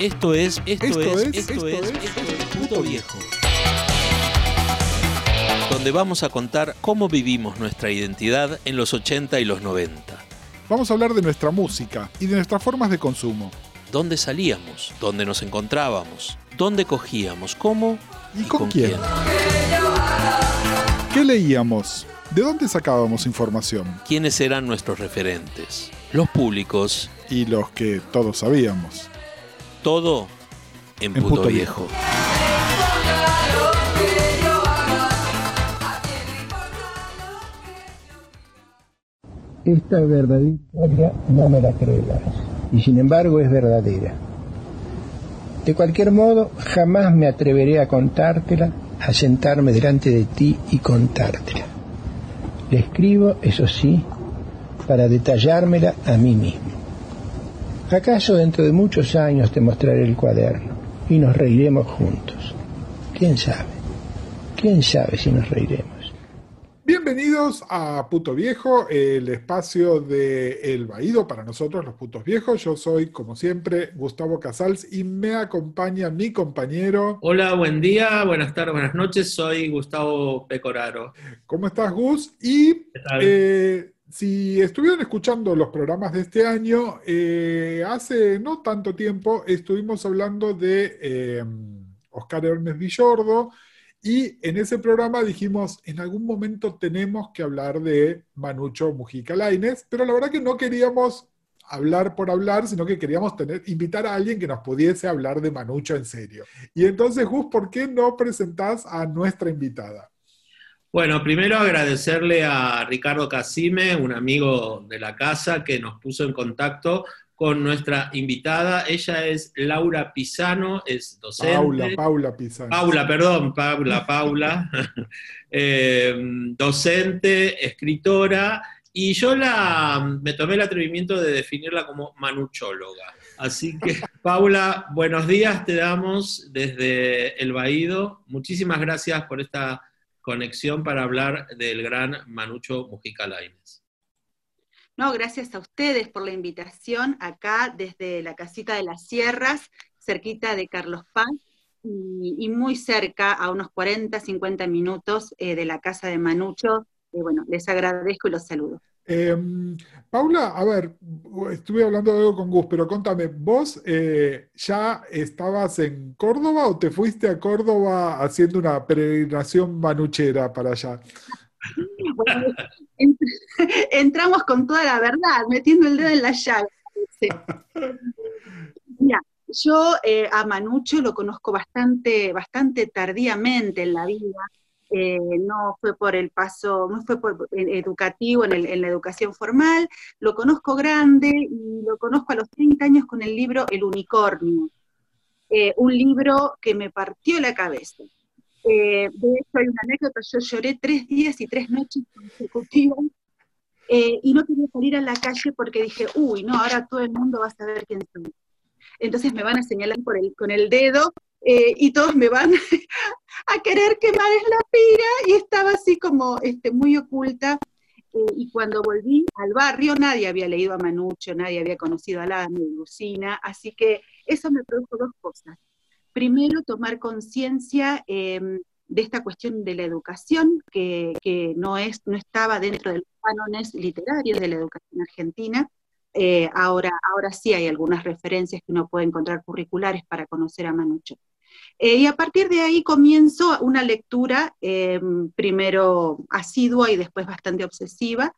Esto es, esto, es, esto, es, esto es Puto Viejo. Donde vamos a contar cómo vivimos nuestra identidad en los 80 y los 90. Vamos a hablar de nuestra música y de nuestras formas de consumo. ¿Dónde salíamos? ¿Dónde nos encontrábamos? ¿Dónde cogíamos? ¿Cómo? ¿Y, con, quién? ¿Qué leíamos? ¿De dónde sacábamos información? ¿Quiénes eran nuestros referentes? Los públicos. Y los que todos sabíamos. Todo en, En puto, Puto viejo. Esta verdadera historia no me la creerás, y sin embargo es verdadera. De cualquier modo, jamás me atreveré a contártela, a sentarme delante de ti y contártela. Le escribo, eso sí, para detallármela a mí mismo. ¿Acaso dentro de muchos años te mostraré el cuaderno y nos reiremos juntos? ¿Quién sabe? ¿Quién sabe si nos reiremos? Bienvenidos a Puto Viejo, el espacio de El Baído para nosotros, los putos viejos. Yo soy, como siempre, Gustavo Casals y me acompaña mi compañero. Hola, buen día, buenas tardes, buenas noches. Soy Gustavo Pecoraro. ¿Cómo estás, Gus? Y ¿Qué tal? eh, si estuvieron escuchando los programas de este año, eh, hace no tanto tiempo estuvimos hablando de eh, Oscar Hermes Villordo. Y en ese programa dijimos, en algún momento tenemos que hablar de Manucho Mujica Lainez, pero la verdad que no queríamos hablar por hablar, sino que queríamos tener, invitar a alguien que nos pudiese hablar de Manucho en serio. Y entonces, Gus, ¿por qué no presentás a nuestra invitada? Bueno, primero agradecerle a Ricardo Casime, un amigo de la casa, que nos puso en contacto con nuestra invitada. Ella es Laura Pisano, es docente. Paula, Paula Pizarro. Paula, perdón, Paula, Paula, Eh, docente, escritora, y yo la, me tomé el atrevimiento de definirla como manuchóloga. Así que, Paula, buenos días te damos desde El Baído. Muchísimas gracias por esta conexión para hablar del gran Manucho Mujica Lainez. No, gracias a ustedes por la invitación acá desde la casita de las sierras, cerquita de Carlos Paz, y, muy cerca, a unos 40, 50 minutos eh, de la casa de Manucho. Y bueno, les agradezco y los saludo. Eh, Paula, a ver, estuve hablando de algo con Gus, pero contame, ¿vos eh, ya estabas en Córdoba o te fuiste a Córdoba haciendo una peregrinación manuchera para allá? Entramos con toda la verdad, metiendo el dedo en la llaga. parece. Mira, yo eh, a Manucho lo conozco bastante, bastante tardíamente en la vida. Eh, no fue por el paso, no fue por en- educativo en, la educación formal, lo conozco grande y lo conozco a los 30 años con el libro El Unicornio, Eh, un libro que me partió la cabeza. Eh, de hecho, hay una anécdota, yo lloré tres días y tres noches consecutivas eh, y no quería salir a la calle porque dije, uy, no, ahora todo el mundo va a saber quién soy. Entonces me van a señalar por el, con el dedo eh, y todos me van a querer quemar en la pira y estaba así como este, muy oculta. Eh, y cuando volví al barrio, nadie había leído a Manucho, nadie había conocido a la Lucina, así que eso me produjo dos cosas. Primero, tomar conciencia eh, de esta cuestión de la educación, que, que no, es, no estaba dentro de los cánones literarios de la educación argentina. Eh, ahora, ahora sí hay algunas referencias que uno puede encontrar curriculares para conocer a Manucho. Eh, y a partir de ahí comienzo una lectura, eh, primero asidua y después bastante obsesiva,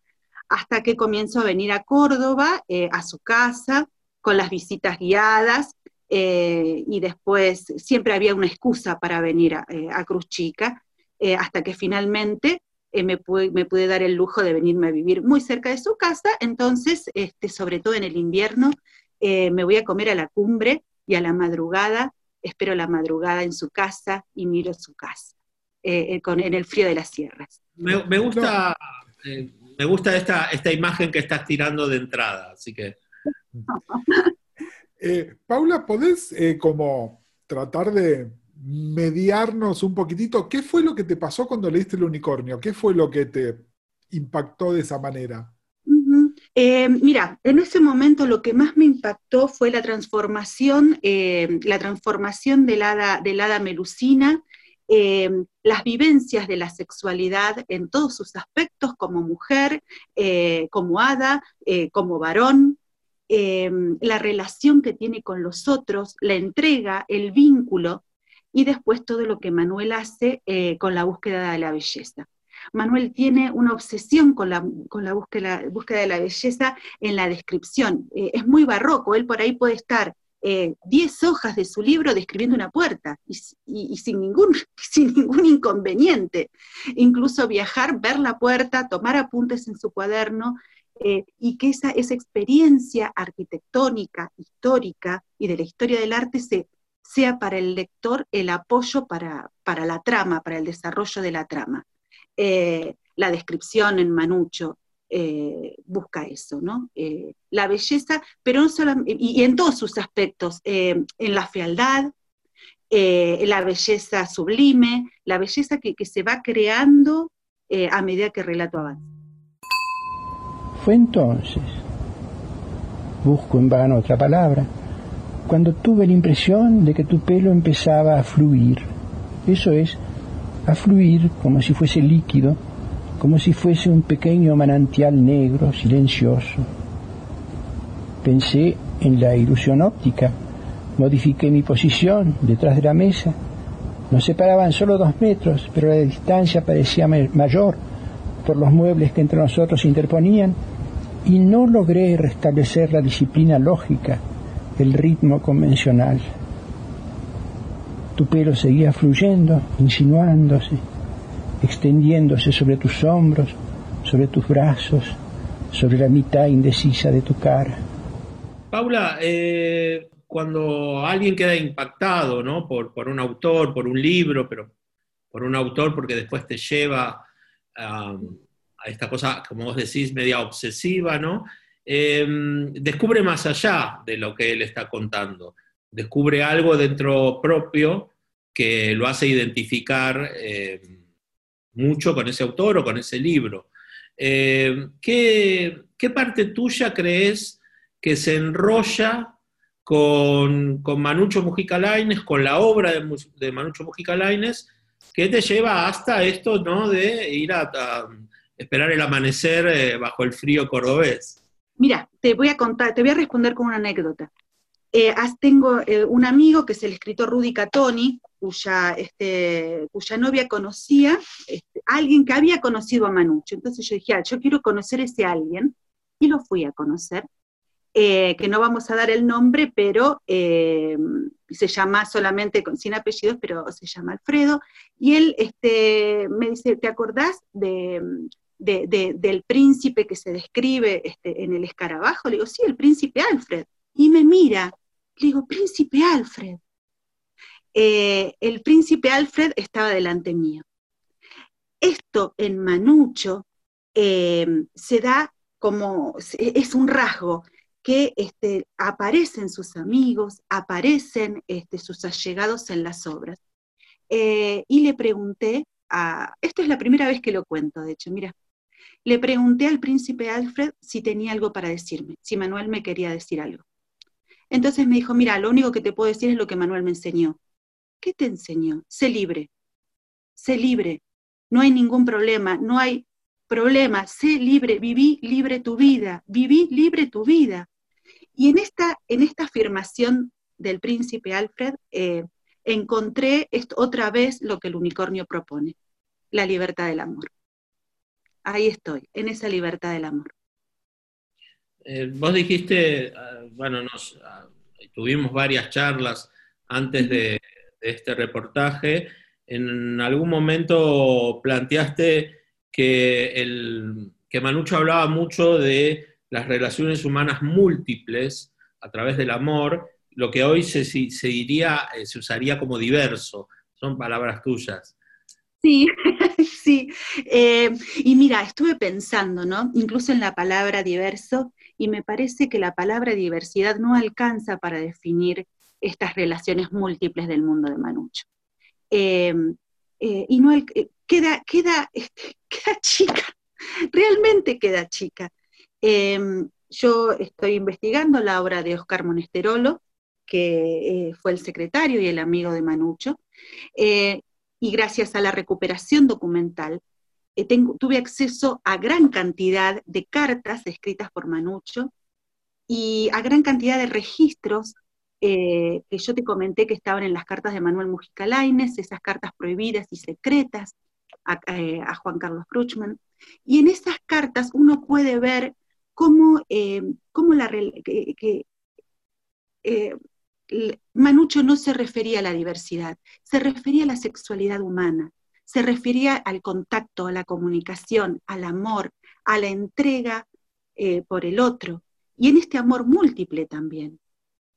hasta que comienzo a venir a Córdoba, eh, a su casa, con las visitas guiadas, eh, y después siempre había una excusa para venir a, Cruz Chica, hasta que finalmente me, pude, me, pude, dar el lujo de venirme a vivir muy cerca de su casa, entonces, este, sobre todo en el invierno, me voy a comer a la cumbre y a la madrugada, espero la madrugada en su casa y miro su casa, eh, con, en el frío de las sierras. Me, me gusta, eh, me gusta esta, esta imagen que estás tirando de entrada, así que... Eh, Paula, ¿podés eh, como tratar de mediarnos un poquitito? ¿Qué fue lo que te pasó cuando leíste el unicornio? ¿Qué fue lo que te impactó de esa manera? Eh, mira, en ese momento lo que más me impactó fue la transformación, eh, la transformación del hada, del hada melusina, eh, las vivencias de la sexualidad en todos sus aspectos, como mujer, como hada, como varón, la relación que tiene con los otros, la entrega, el vínculo, y después todo lo que Manuel hace con la búsqueda de la belleza. Manuel tiene una obsesión con la, búsqueda, de la belleza en la descripción. Eh, es muy barroco, él por ahí puede estar 10 eh, hojas de su libro describiendo una puerta y, sin, ningún, sin ningún inconveniente. Incluso viajar, ver la puerta, tomar apuntes en su cuaderno eh, y que esa, esa experiencia arquitectónica, histórica y de la historia del arte sea para el lector el apoyo para, para la trama, para el desarrollo de la trama. Eh, la descripción en Manucho eh, busca eso, ¿no? Eh, la belleza, pero no solamente, y, en todos sus aspectos, en la fealdad, la belleza sublime, la belleza que, se va creando a medida que el relato avanza. Fue entonces, busco en vano otra palabra, cuando tuve la impresión de que tu pelo empezaba a fluir. Eso es, a fluir como si fuese líquido, como si fuese un pequeño manantial negro, silencioso. Pensé en la ilusión óptica, modifiqué mi posición detrás de la mesa. Nos separaban solo dos metros, pero la distancia parecía mayor por los muebles que entre nosotros se interponían y no logré restablecer la disciplina lógica, el ritmo convencional. Tu pelo seguía fluyendo, insinuándose, extendiéndose sobre tus hombros, sobre tus brazos, sobre la mitad indecisa de tu cara. Paula, eh, cuando alguien queda impactado ¿no? por, un autor, por un libro, pero por un autor porque después te lleva a esta cosa, como vos decís, media obsesiva, ¿no? Eh, descubre más allá de lo que él está contando descubre algo dentro propio que lo hace identificar eh, mucho con ese autor o con ese libro. Eh, ¿qué, parte tuya crees que se enrolla con, con Manucho Mujica Laines, con la obra de, Manucho Mujica Laines, que te lleva hasta esto ¿no? de ir a, esperar el amanecer eh, bajo el frío cordobés? Mira, te voy a contar, te voy a responder con una anécdota. Tengo un amigo que es el escritor Rudy Catoni, cuya, este, cuya novia conocía, este, alguien que había conocido a Manucho. Entonces yo dije, ah, yo quiero conocer ese alguien, y lo fui a conocer, eh, que no vamos a dar el nombre, pero se llama solamente, sin apellidos, pero se llama Alfredo, y él este, me dice, ¿te acordás de, del príncipe que se describe este, en el escarabajo? Le digo, sí, el príncipe Alfred. Y me mira le digo, príncipe Alfred. Eh, el príncipe Alfred estaba delante mío. Esto en Manucho eh, se da como, es un rasgo que este, aparecen sus amigos, aparecen este, sus allegados en las obras. Eh, y le pregunté, a, esto es la primera vez que lo cuento, de hecho, mira, le pregunté al príncipe Alfred si tenía algo para decirme, si Manuel me quería decir algo. Entonces me dijo, mira, lo único que te puedo decir es lo que Manuel me enseñó. ¿Qué te enseñó? Sé libre, sé libre, no hay ningún problema, no hay problema, sé libre, viví libre tu vida, viví libre tu vida. Y en esta, en esta afirmación del príncipe Alfred eh, encontré otra vez lo que el unicornio propone, la libertad del amor. Ahí estoy, en esa libertad del amor. Eh, vos dijiste, ah, bueno, nos, ah, tuvimos varias charlas antes de, este reportaje. En algún momento planteaste que, el, que Manucho hablaba mucho de las relaciones humanas múltiples a través del amor, lo que hoy se, diría, eh, se usaría como diverso. Son palabras tuyas. Sí, sí. Eh, y mira, estuve pensando, ¿no? Incluso en la palabra diverso, y me parece que la palabra diversidad no alcanza para definir estas relaciones múltiples del mundo de Manucho. Em, eh, y no queda, queda, este, queda chica, realmente queda chica. Em, yo estoy investigando la obra de Oscar Monesterolo, que eh, fue el secretario y el amigo de Manucho, eh, y gracias a la recuperación documental, eh, tuve acceso a gran cantidad de cartas escritas por Manucho y a gran cantidad de registros que yo te comenté que estaban en las cartas de Manuel Mujica Lainez, esas cartas prohibidas y secretas a, Juan Carlos Krugman. Y en esas cartas uno puede ver cómo, la, que, Manucho no se refería a la diversidad, se refería a la sexualidad humana, se refería al contacto, a la comunicación, al amor, a la entrega eh, por el otro, y en este amor múltiple también.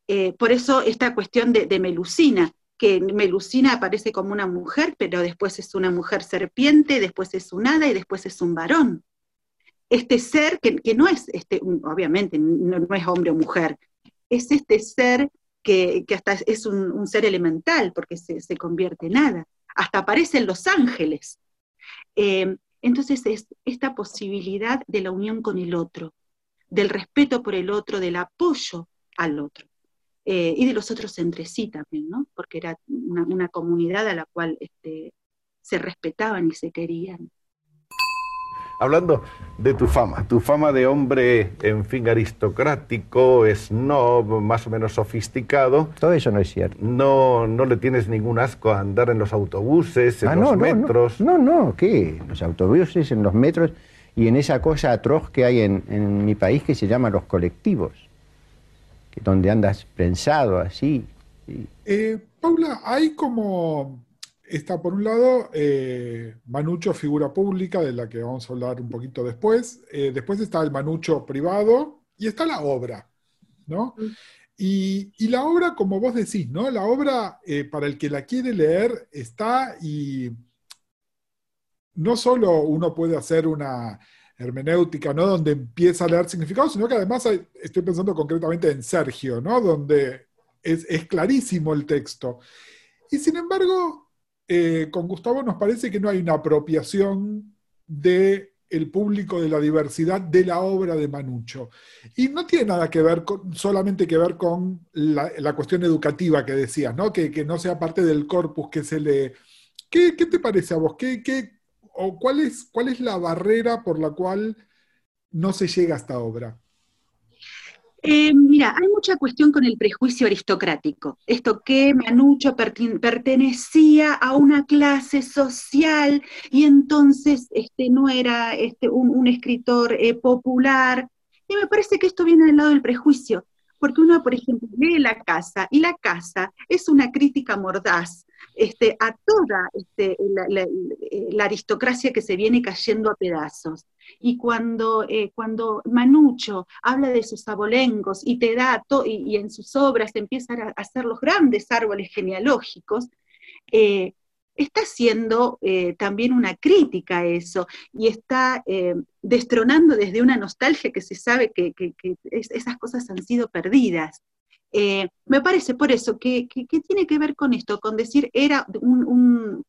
Eh, por eso esta cuestión de, Melusina, que Melusina aparece como una mujer, pero después es una mujer serpiente, después es un hada y después es un varón. Este ser que, no es, este, obviamente, no, es hombre o mujer, es este ser que, hasta es un, ser elemental, porque se, convierte en nada. Hasta aparecen los ángeles. Eh, entonces es esta posibilidad de la unión con el otro, del respeto por el otro, del apoyo al otro. Eh, y de los otros entre sí también, ¿no? Porque era una, comunidad a la cual este, se respetaban y se querían hablando de tu fama, tu fama de hombre, en fin, aristocrático, snob, más o menos sofisticado. Todo eso no es cierto. No, no le tienes ningún asco a andar en los autobuses, en ah, los metros. No, no, no, ¿qué? Los autobuses, en los metros y en esa cosa atroz que hay en, mi país que se llama los colectivos, donde andas prensado así. Eh, Paula, hay como Está por un lado eh, Manucho, figura pública, de la que vamos a hablar un poquito después. Eh, después está el Manucho privado y está la obra, ¿no? Mm. Y, la obra, como vos decís, ¿no? La obra, para el que la quiere leer, está y no solo uno puede hacer una hermenéutica, ¿no? Donde empieza a leer significados, sino que además estoy pensando concretamente en Sergio, ¿no? Donde es, clarísimo el texto. Y sin embargo, eh, con Gustavo nos parece que no hay una apropiación el público de la diversidad de la obra de Manucho. Y no tiene nada que ver con, solamente que ver con la, cuestión educativa que decías, ¿no? Que, no sea parte del corpus que se lee. ¿Qué, te parece a vos? ¿Qué, o cuál, es, ¿Cuál es la barrera por la cual no se llega a esta obra? Eh, mira, hay mucha cuestión con el prejuicio aristocrático. Esto que Manucho pertenecía a una clase social y entonces este, no era este, un, escritor eh, popular. Y me parece que esto viene del lado del prejuicio, porque uno, por ejemplo, lee La Casa y La Casa es una crítica mordaz este, a toda este, la, aristocracia que se viene cayendo a pedazos. Y cuando, eh, cuando Manucho habla de sus abolengos y te da y, en sus obras empieza a hacer los grandes árboles genealógicos, eh, está haciendo eh, también una crítica a eso y está destronando desde una nostalgia que se sabe que, esas cosas han sido perdidas. Eh, me parece por eso que, tiene que ver con esto, con decir era un,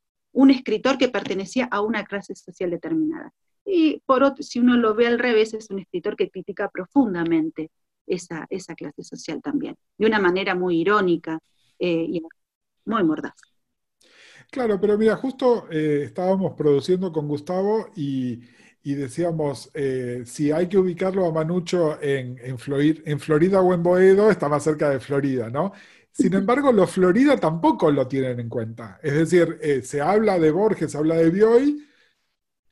escritor que pertenecía a una clase social determinada. Y por otro, si uno lo ve al revés, es un escritor que critica profundamente esa, clase social también, de una manera muy irónica eh, y muy mordaz. Claro, pero mira, justo eh, estábamos produciendo con Gustavo y y decíamos, eh, si hay que ubicarlo a Manucho en, en, Florida o en Boedo, está más cerca de Florida, ¿no? Sin embargo, los Florida tampoco lo tienen en cuenta. Es decir, eh, se habla de Borges, se habla de Bioy,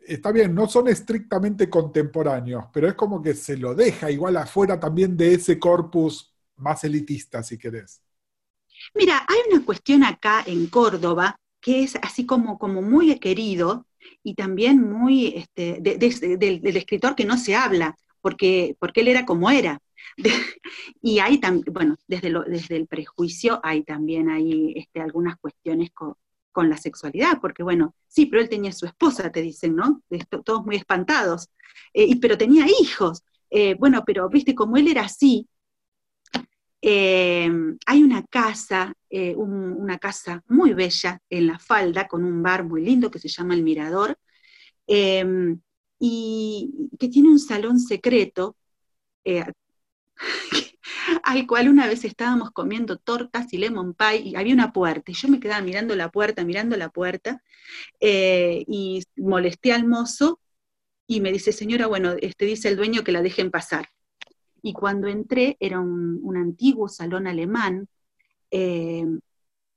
está bien, no son estrictamente contemporáneos, pero es como que se lo deja igual afuera también de ese corpus más elitista, si querés. Mira, hay una cuestión acá en Córdoba que es así como, como muy querido, y también muy este, del, escritor que no se habla, porque, porque él era como era. y hay también, bueno, desde, desde el prejuicio hay también hay, este, algunas cuestiones con, la sexualidad, porque bueno, sí, pero él tenía su esposa, te dicen, ¿no? todos muy espantados, eh, y, pero tenía hijos. Eh, bueno, pero viste, como él era así, eh, hay una casa, eh, una casa muy bella en la falda, con un bar muy lindo que se llama El Mirador, em, y que tiene un salón secreto eh, al cual una vez estábamos comiendo tortas y lemon pie y había una puerta y yo me quedaba mirando la puerta, mirando la puerta eh, y molesté al mozo y me dice, señora, bueno, este dice el dueño que la dejen pasar. Y cuando entré era un, antiguo salón alemán eh,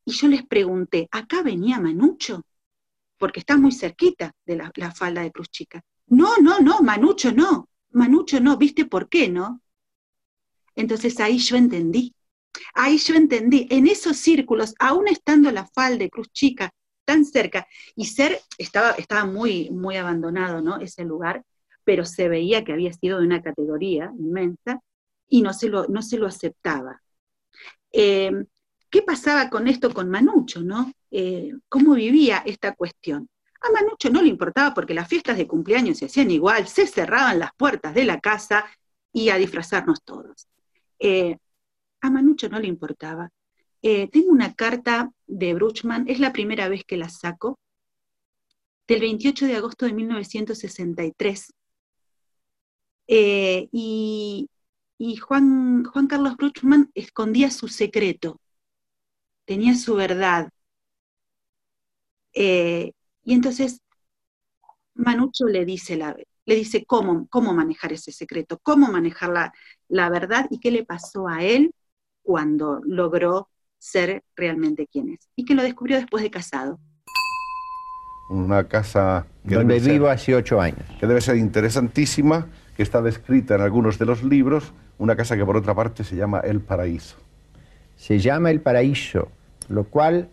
y yo les pregunté, ¿acá venía Manucho? Porque está muy cerquita de la, falda de Cruz Chica. No, no, no, Manucho no, Manucho no, ¿viste por qué, no? Entonces ahí yo entendí, ahí yo entendí, en esos círculos, aún estando la falda de Cruz Chica tan cerca, y ser, estaba, estaba muy, muy abandonado, ¿no? Ese lugar, pero se veía que había sido de una categoría inmensa y no se lo, no se lo aceptaba. Eh, ¿Qué pasaba con esto con Manucho, no? Eh, ¿Cómo vivía esta cuestión? A Manucho no le importaba porque las fiestas de cumpleaños se hacían igual, se cerraban las puertas de la casa y a disfrazarnos todos. Eh, a Manucho no le importaba. Tengo una carta de Bruchman, es la primera vez que la saco, del 28 de agosto de 1963. Eh, y, Juan, Juan Carlos Bruchman escondía su secreto, tenía su verdad. y entonces Manucho le dice la, le dice cómo, cómo manejar ese secreto, cómo manejar la, verdad y qué le pasó a él cuando logró ser realmente quien es. Y que lo descubrió después de casado. Una casa que donde vivo hace ocho años. Que debe ser interesantísima, que está descrita en algunos de los libros, una casa que por otra parte se llama El Paraíso. Se llama El Paraíso, lo cual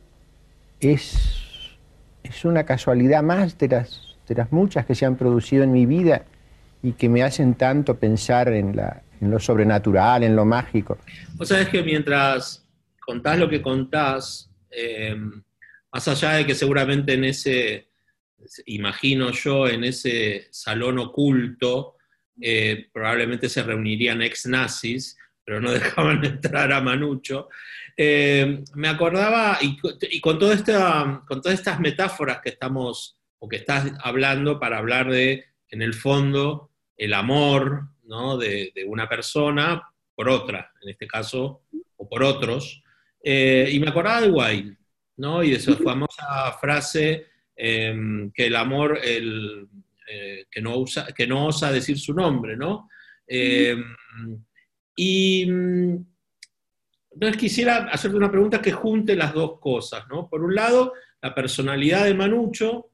es, es una casualidad más de las de las muchas que se han producido en mi vida y que me hacen tanto pensar en, la, en lo sobrenatural, en lo mágico. Vos sabés que mientras contás lo que contás, eh, más allá de que seguramente en ese, imagino yo, en ese salón oculto, eh, probablemente se reunirían ex nazis, pero no dejaban entrar a Manucho. Eh, me acordaba, y, y con, todo esta, con todas estas metáforas que estamos que estás hablando para hablar de, en el fondo, el amor ¿no? de, una persona por otra, en este caso, o por otros. Eh, y me acordaba de Wilde, ¿no? Y de su famosa frase em, que el amor, el, eh, que, no usa, que no osa decir su nombre, ¿no? Em, y mm, entonces quisiera hacerte una pregunta que junte las dos cosas, ¿no? Por un lado, la personalidad de Manucho,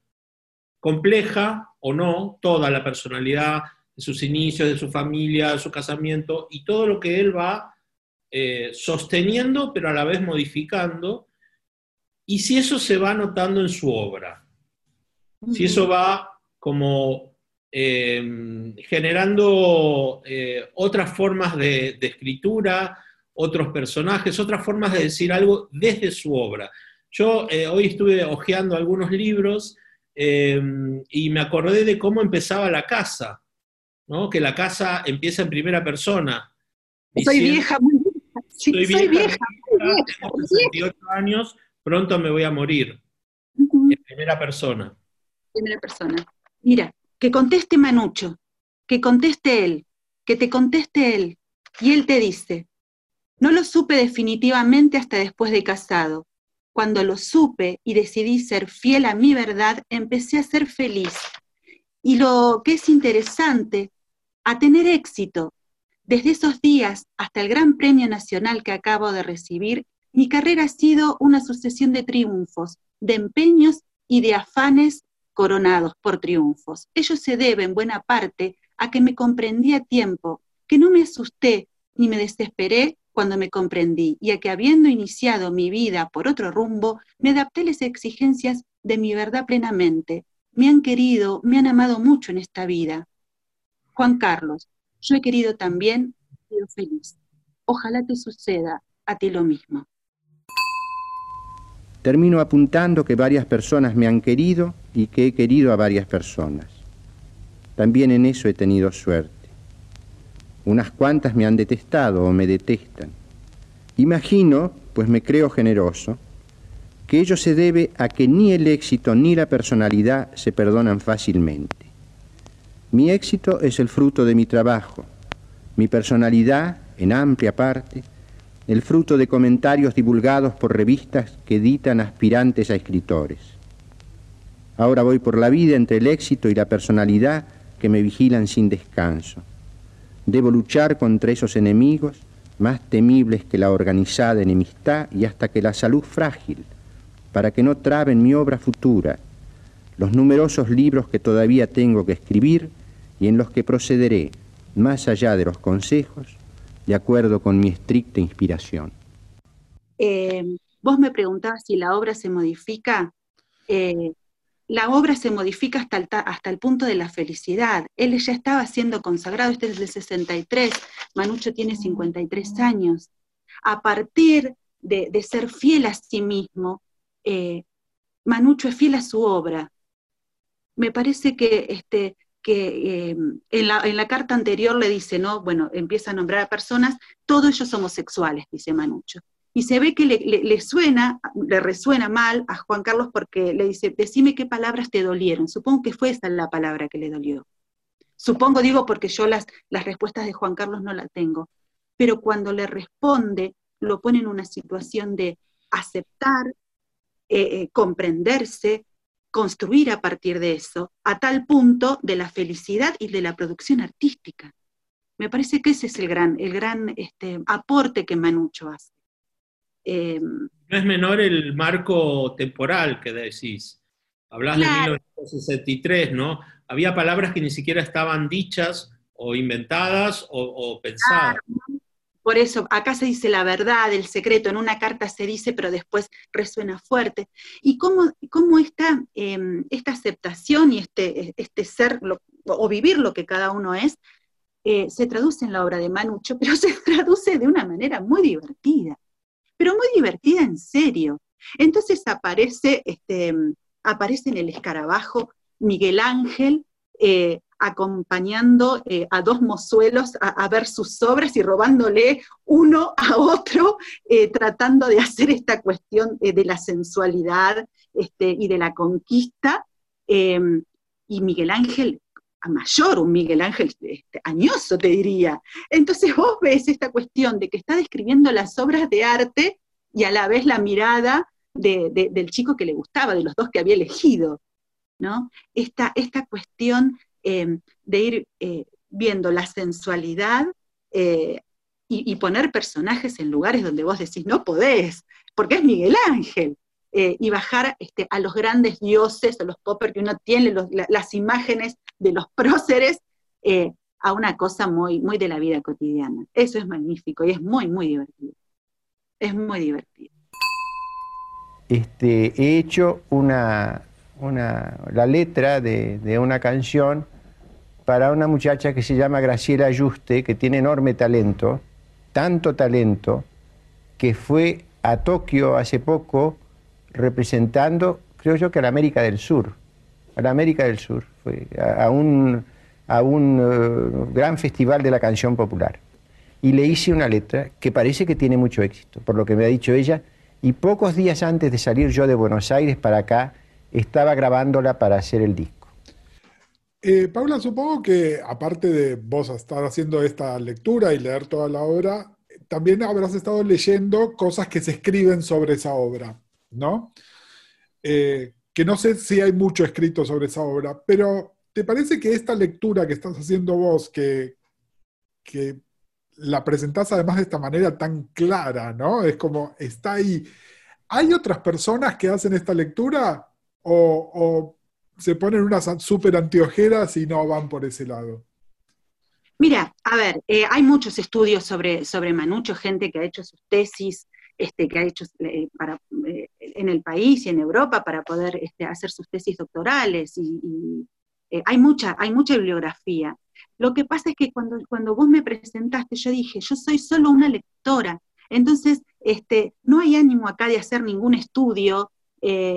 compleja o no, toda la personalidad de sus inicios, de su familia, de su casamiento y todo lo que él va eh, sosteniendo, pero a la vez modificando, y si eso se va notando en su obra, si eso va como eh, generando eh, otras formas de, escritura, otros personajes, otras formas de decir algo desde su obra. Yo hoy estuve hojeando algunos libros Em, y me acordé de cómo empezaba la casa, ¿no? que la casa empieza en primera persona. Soy vieja, muy vieja. soy, vieja, vieja, tengo 68 años, pronto me voy a morir. En primera persona. Primera persona. Mira, que conteste Manucho, que conteste él, que te conteste él. Y él te dice, no lo supe definitivamente hasta después de casado, cuando lo supe y decidí ser fiel a mi verdad, empecé a ser feliz. Y lo que es interesante, a tener éxito. Desde esos días hasta el Gran Premio Nacional que acabo de recibir, mi carrera ha sido una sucesión de triunfos, de empeños y de afanes coronados por triunfos. Ellos se deben, en buena parte, a que me comprendí a tiempo, que no me asusté ni me desesperé cuando me comprendí y a que habiendo iniciado mi vida por otro rumbo, me adapté a las exigencias de mi verdad plenamente. Me han querido, me han amado mucho en esta vida. Juan Carlos, yo he querido también, sido feliz. Ojalá te suceda a ti lo mismo. Termino apuntando que varias personas me han querido y que he querido a varias personas. También en eso he tenido suerte. Unas cuantas me han detestado o me detestan. Imagino, pues me creo generoso, que ello se debe a que ni el éxito ni la personalidad se perdonan fácilmente. Mi éxito es el fruto de mi trabajo, Mi personalidad, en amplia parte, el fruto de comentarios divulgados por revistas que editan aspirantes a escritores. Ahora voy por la vida entre el éxito y la personalidad que me vigilan sin descanso. Debo luchar contra esos enemigos más temibles que la organizada enemistad y hasta que la salud frágil, para que no traben mi obra futura, los numerosos libros que todavía tengo que escribir y en los que procederé, más allá de los consejos, de acuerdo con mi estricta inspiración. Eh, vos me preguntabas si la obra se modifica. Eh, la obra se modifica hasta el, hasta el punto de la felicidad. Él ya estaba siendo consagrado, este es del 63, Manucho tiene 53 años. A partir de, ser fiel a sí mismo, eh, Manucho es fiel a su obra. Me parece que, este, que eh, en, la, en, la, carta anterior le dice, ¿no? Bueno, empieza a nombrar a personas, todos ellos homosexuales, dice Manucho y se ve que le, suena, le resuena mal a Juan Carlos porque le dice, decime qué palabras te dolieron. Supongo que fue esa la palabra que le dolió. Supongo, digo, porque yo las, las respuestas de Juan Carlos no las tengo. Pero cuando le responde, lo pone en una situación de aceptar, eh, eh, comprenderse, construir a partir de eso, a tal punto de la felicidad y de la producción artística. Me parece que ese es el gran, el gran este, aporte que Manucho hace. Em, no es menor el marco temporal que decís. Hablas de 1963, ¿no? Había palabras que ni siquiera estaban dichas o inventadas o, pensadas. Por eso, acá se dice la verdad, el secreto, en una carta se dice, pero después resuena fuerte. Y cómo, cómo esta, em, esta aceptación y este, este ser o vivir lo que cada uno es, eh, se traduce en la obra de Manucho, pero se traduce de una manera muy divertida pero muy divertida en serio. Entonces aparece, este, aparece en el escarabajo Miguel Ángel eh, acompañando eh, a dos mozuelos a, ver sus obras y robándole uno a otro, eh, tratando de hacer esta cuestión de la sensualidad este, y de la conquista. y Miguel Ángel a mayor, un Miguel Ángel este, añoso, te diría. Entonces vos ves esta cuestión de que está describiendo las obras de arte y a la vez la mirada del chico que le gustaba, de los dos que había elegido, ¿no? Esta, esta cuestión eh, de ir eh, viendo la sensualidad eh, y, poner personajes en lugares donde vos decís, no podés, porque es Miguel Ángel, y bajar este, a los grandes dioses, a los poppers que uno tiene, las imágenes de los próceres eh, a una cosa muy, muy de la vida cotidiana. Eso es magnífico y es muy, muy divertido. Es muy divertido. Este, he hecho una, la letra de, una canción para una muchacha que se llama Graciela Ayuste, que tiene enorme talento, tanto talento, que fue a Tokio hace poco representando, creo yo, que a la América del Sur a la América del Sur, fue a, un, a un eh, gran festival de la canción popular. Y le hice una letra que parece que tiene mucho éxito, por lo que me ha dicho ella, y pocos días antes de salir yo de Buenos Aires para acá, estaba grabándola para hacer el disco. Eh, Paula, supongo que aparte de vos estar haciendo esta lectura y leer toda la obra, también habrás estado leyendo cosas que se escriben sobre esa obra, ¿no? Eh, que no sé si hay mucho escrito sobre esa obra, pero ¿te parece que esta lectura que estás haciendo vos, que, que la presentás además de esta manera tan clara, ¿no? Es como, está ahí. ¿Hay otras personas que hacen esta lectura o, se ponen unas súper antiojeras y no van por ese lado? Mira, a ver, eh, hay muchos estudios sobre, sobre Manucho, gente que ha hecho sus tesis, este, que ha hecho eh, para, eh, en el país y en Europa para poder este, hacer sus tesis doctorales y, eh, hay, mucha, hay mucha bibliografía. Lo que pasa es que cuando, cuando vos me presentaste, yo dije, yo soy solo una lectora, entonces este, no hay ánimo acá de hacer ningún estudio,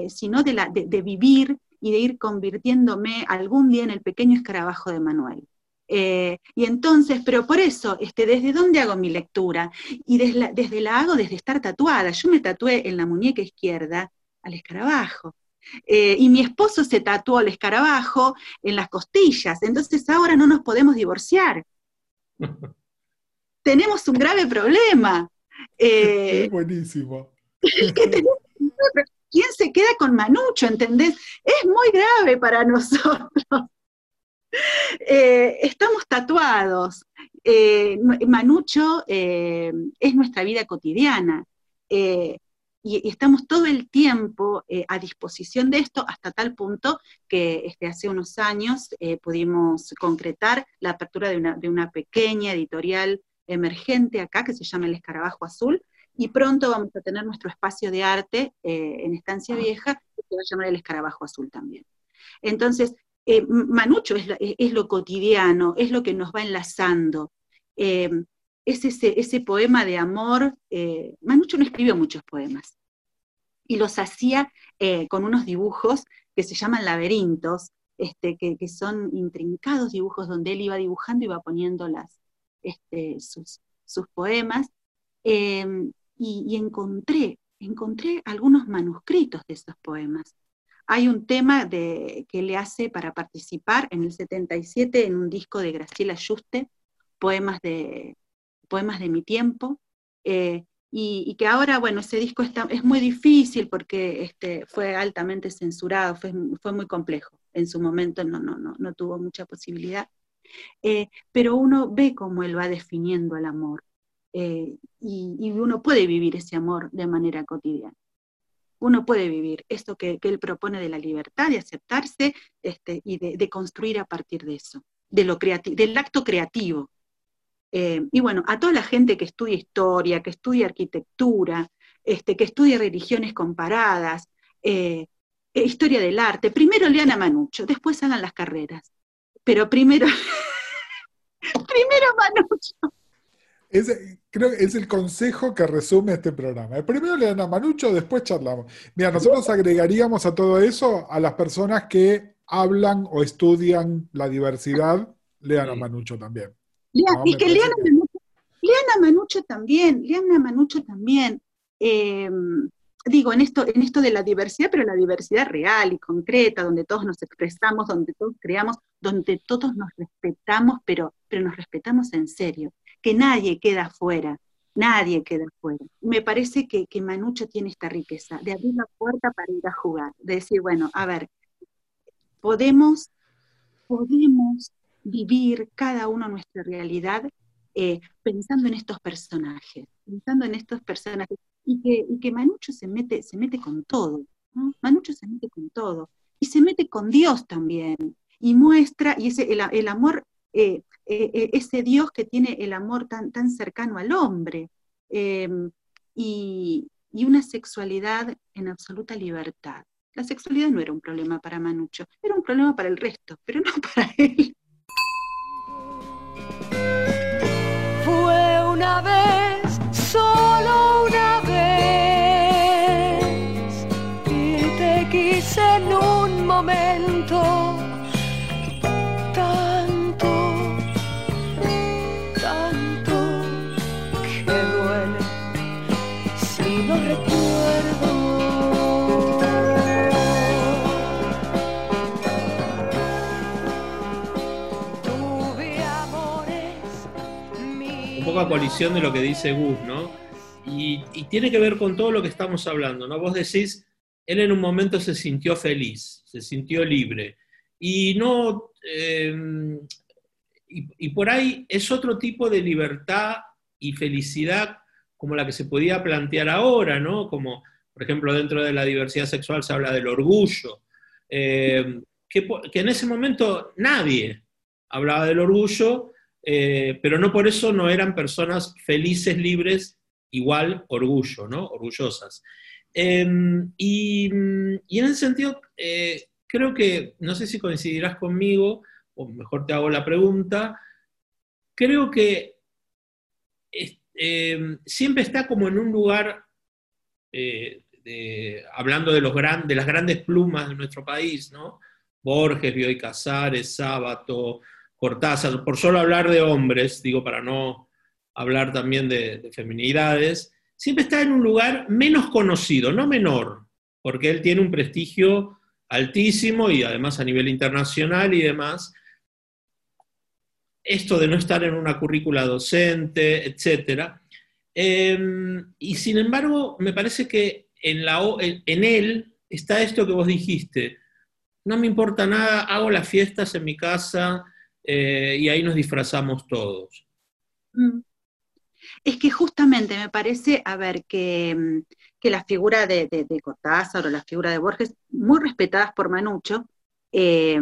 sino de, la, de vivir y de ir convirtiéndome algún día en el pequeño escarabajo de Manuel. Eh, y entonces, pero por eso, este, ¿desde dónde hago mi lectura? Y desde la, desde la hago desde estar tatuada. Yo me tatué en la muñeca izquierda al escarabajo. Eh, y mi esposo se tatuó al escarabajo en las costillas. Entonces ahora no nos podemos divorciar. tenemos un grave problema. Eh, buenísimo. ¿Quién se queda con Manucho? ¿Entendés? Es muy grave para nosotros. Eh, estamos tatuados. Eh, Manucho es nuestra vida cotidiana. Y, estamos todo el tiempo a disposición de esto hasta tal punto que este, hace unos años pudimos concretar la apertura de una, de una pequeña editorial emergente acá que se llama El Escarabajo Azul, y pronto vamos a tener nuestro espacio de arte eh, en Estancia Vieja, que se va a llamar El Escarabajo Azul también. Entonces, eh, Manucho es, lo cotidiano, es lo que nos va enlazando. Eh, es ese, poema de amor. Manucho no escribió muchos poemas y los hacía con unos dibujos que se llaman laberintos, este, que, que, son intrincados dibujos donde él iba dibujando y iba poniendo las, este, sus, poemas, em, y, encontré, encontré algunos manuscritos de esos poemas. Hay un tema de, que le hace para participar en el 77 en un disco de Graciela Juste, poemas de, poemas de mi tiempo, eh, y, que ahora, bueno, ese disco está, es muy difícil porque este, fue altamente censurado, fue, fue muy complejo. En su momento no, no, no, no tuvo mucha posibilidad. Eh, pero uno ve cómo él va definiendo el amor eh, y, uno puede vivir ese amor de manera cotidiana. Uno puede vivir esto que, él propone de la libertad, de aceptarse este, y de, construir a partir de eso, de lo del acto creativo. Eh, y bueno, a toda la gente que estudia historia, que estudia arquitectura, este, que estudia religiones comparadas, historia del arte, primero lean a Manucho, después hagan las carreras pero primero, primero Manucho. Creo que es el consejo que resume este programa. Primero le dan a Manucho, después charlamos. Mira, nosotros agregaríamos a todo eso a las personas que hablan o estudian la diversidad, lean a Manucho también. y que lean a Manucho, lean a Manucho también, lean a Manucho también. Eh, digo, en esto, en esto de la diversidad, pero la diversidad real y concreta, donde todos nos expresamos, donde todos creamos, donde todos nos respetamos, pero, pero nos respetamos en serio, que nadie queda fuera, nadie queda fuera. Me parece que, que Manucho tiene esta riqueza de abrir la puerta para ir a jugar, de decir, bueno, a ver, podemos, podemos vivir cada uno nuestra realidad eh, pensando en estos personajes, pensando en estos personajes y que, y que Manucho se mete, se mete con todo, Manucho se mete con todo, y se mete con Dios también, y muestra, y ese, el, amor, eh, eh, eh, ese Dios que tiene el amor tan, tan cercano al hombre, em, y, y una sexualidad en absoluta libertad. La sexualidad no era un problema para Manucho, era un problema para el resto, pero no para él. Colisión de lo que dice Gus, ¿no? Y, tiene que ver con todo lo que estamos hablando, ¿no? Vos decís, él en un momento se sintió feliz, se sintió libre. Y no. Em, y, por ahí es otro tipo de libertad y felicidad como la que se podía plantear ahora, ¿no? Como, por ejemplo, dentro de la diversidad sexual se habla del orgullo, em, que, en ese momento nadie hablaba del orgullo, eh, pero no por eso no eran personas felices, libres, igual orgullo, ¿no? Orgullosas. Em, y, en ese sentido, eh, creo que, no sé si coincidirás conmigo, o mejor te hago la pregunta, creo que em, siempre está como en un lugar, eh, hablando de, los de las grandes plumas de nuestro país, ¿no? Borges, Bioy Casares, Sábato, Cortázar, por solo hablar de hombres, digo, para no hablar también de, de feminidades, siempre está en un lugar menos conocido, no menor, porque él tiene un prestigio altísimo y además a nivel internacional y demás. esto de no estar en una currícula docente, etc. y sin embargo, me parece que en, la, en él está esto que vos dijiste. No me importa nada, hago las fiestas en mi casa eh, y ahí nos disfrazamos todos. Mm. Es que justamente me parece, a ver, que, mm, la figura de, Cortázar o la figura de Borges, muy respetadas por Manucho, eh,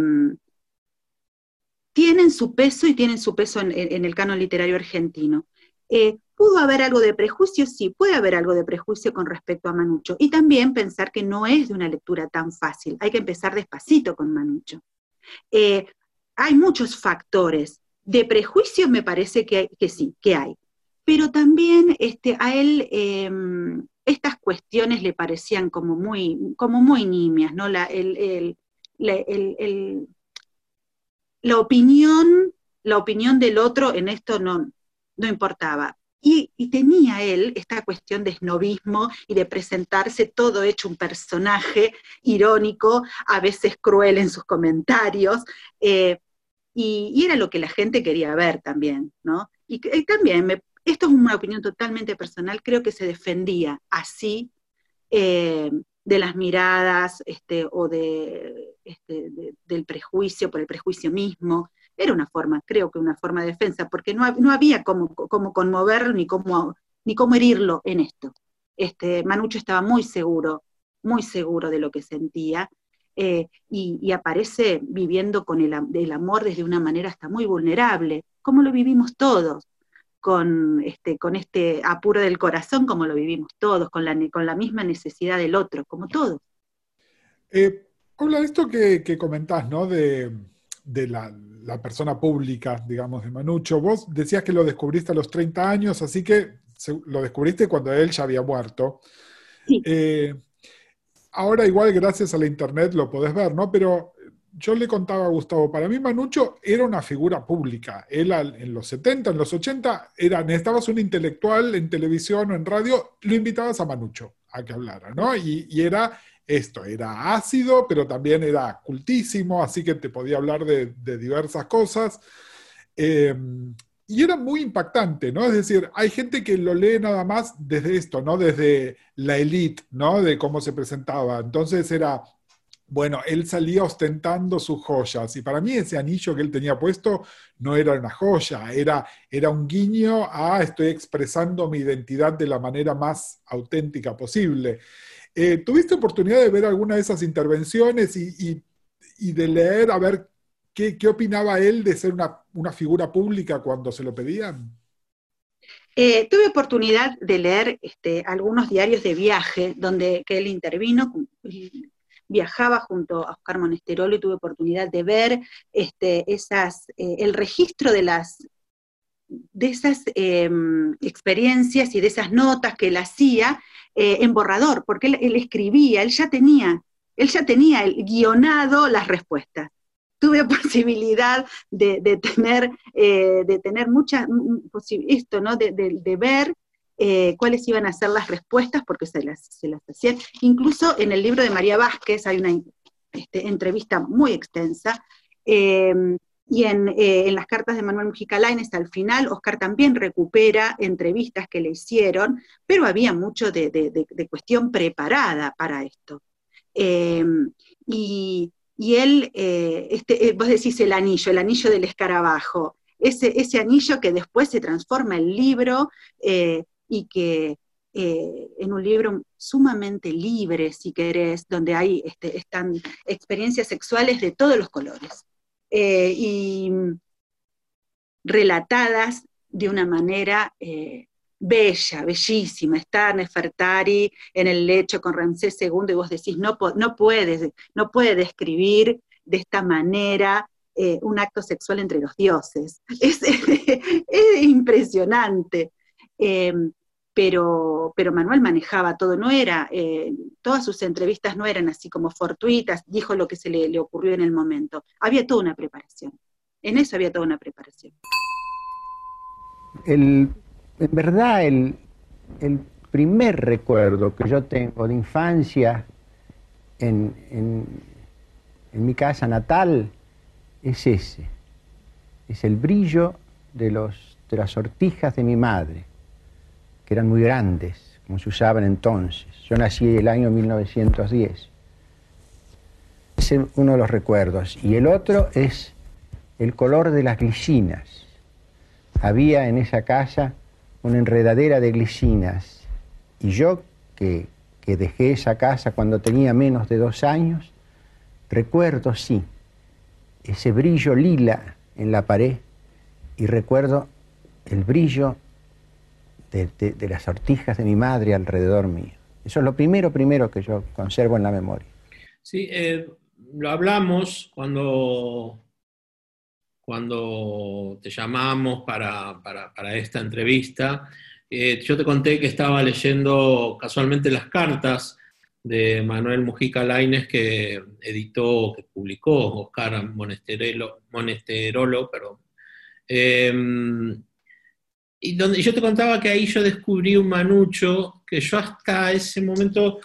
tienen su peso y tienen su peso en, el canon literario argentino. Eh, ¿Pudo haber algo de prejuicio? Sí, puede haber algo de prejuicio con respecto a Manucho. Y también pensar que no es de una lectura tan fácil. Hay que empezar despacito con Manucho. Hay muchos factores. De prejuicio me parece que, sí, que hay. Pero también este, a él em, estas cuestiones le parecían como muy, como muy nimias, ¿no? La, el, la opinión, la opinión del otro en esto no, no importaba. Y, tenía él esta cuestión de snobismo y de presentarse todo hecho un personaje irónico, a veces cruel en sus comentarios, eh, y, era lo que la gente quería ver también, ¿no? Y, también, esto es una opinión totalmente personal, creo que se defendía así eh, de las miradas este, o de, este, del prejuicio, por el prejuicio mismo. Era una forma, creo que una forma de defensa, porque no, no había cómo, cómo, conmoverlo ni cómo, ni cómo herirlo en esto. Este, Manucho estaba muy seguro, muy seguro de lo que sentía, eh, y, aparece viviendo con el, el, amor desde una manera hasta muy vulnerable, como lo vivimos todos con este, con este apuro del corazón como lo vivimos todos, con la, con la misma necesidad del otro, como todos. Eh, habla de esto que, que comentás, ¿no? De, la, persona pública, digamos, de Manucho. Vos decías que lo descubriste a los 30 años, así que lo descubriste cuando él ya había muerto. Eh, ahora igual gracias a la internet lo podés ver, ¿no? Pero yo le contaba a Gustavo, para mí Manucho era una figura pública. Él en los 70, en los 80, era, necesitabas un intelectual en televisión o en radio, lo invitabas a Manucho a que hablara, ¿no? Y, era esto, era ácido, pero también era cultísimo, así que te podía hablar de, diversas cosas. Eh, y era muy impactante, ¿no? Es decir, hay gente que lo lee nada más desde esto, ¿no? Desde la élite, ¿no? De cómo se presentaba. Entonces era bueno, él salía ostentando sus joyas y para mí ese anillo que él tenía puesto no era una joya, era, era un guiño a estoy expresando mi identidad de la manera más auténtica posible. Eh, ¿Tuviste oportunidad de ver alguna de esas intervenciones y, de leer a ver qué, opinaba él de ser una, figura pública cuando se lo pedían? Eh, tuve oportunidad de leer este, algunos diarios de viaje donde él intervino, viajaba junto a Oscar Monesterolo y tuve oportunidad de ver este, esas, eh, el registro de las de esas em, experiencias y de esas notas que él hacía eh, en borrador, porque él, escribía, él ya tenía, él ya tenía guionado las respuestas. Tuve posibilidad de, tener, eh, de tener muchas, esto, ¿no? De, de ver eh, cuáles iban a ser las respuestas, porque se las, se las hacían. Incluso en el libro de María Vázquez hay una este, entrevista muy extensa. Eh, y en, eh, en, las cartas de Manuel Mujica Lainez, al final, Oscar también recupera entrevistas que le hicieron, pero había mucho de, de, cuestión preparada para esto. y, y, él, este, vos decís el anillo, el anillo del escarabajo, ese, ese anillo que después se transforma en libro, y que eh, en un libro sumamente libre, si querés, donde hay, este, están experiencias sexuales de todos los colores eh, y relatadas de una manera eh, bella, bellísima. Está Nefertari en el lecho con Ramsés II y vos decís, no, no, puedes, no puede describir de esta manera un acto sexual entre los dioses. Es, es impresionante pero, pero Manuel manejaba todo, no era, eh, todas sus entrevistas no eran así como fortuitas, dijo lo que se le, ocurrió en el momento, había toda una preparación, en eso había toda una preparación. en verdad, el, primer recuerdo que yo tengo de infancia en, en mi casa natal es ese, es el brillo de, los, de las sortijas de mi madre, eran muy grandes, como se usaban entonces. Yo nací el año 1910. Ese es uno de los recuerdos. Y el otro es el color de las glicinas. Había en esa casa una enredadera de glicinas. Y yo, que, que dejé esa casa cuando tenía menos de dos años, recuerdo, sí, ese brillo lila en la pared y recuerdo el brillo de, las sortijas de mi madre alrededor mío. Eso es lo primero, primero que yo conservo en la memoria. Sí, eh, lo hablamos cuando, cuando te llamamos para, para- esta entrevista. Eh, yo te conté que estaba leyendo casualmente las cartas de Manuel Mujica Lainez que editó, que publicó Oscar Monesterolo, Monesterolo perdón. Eh, y donde yo te contaba que ahí yo descubrí un manucho que yo hasta ese momento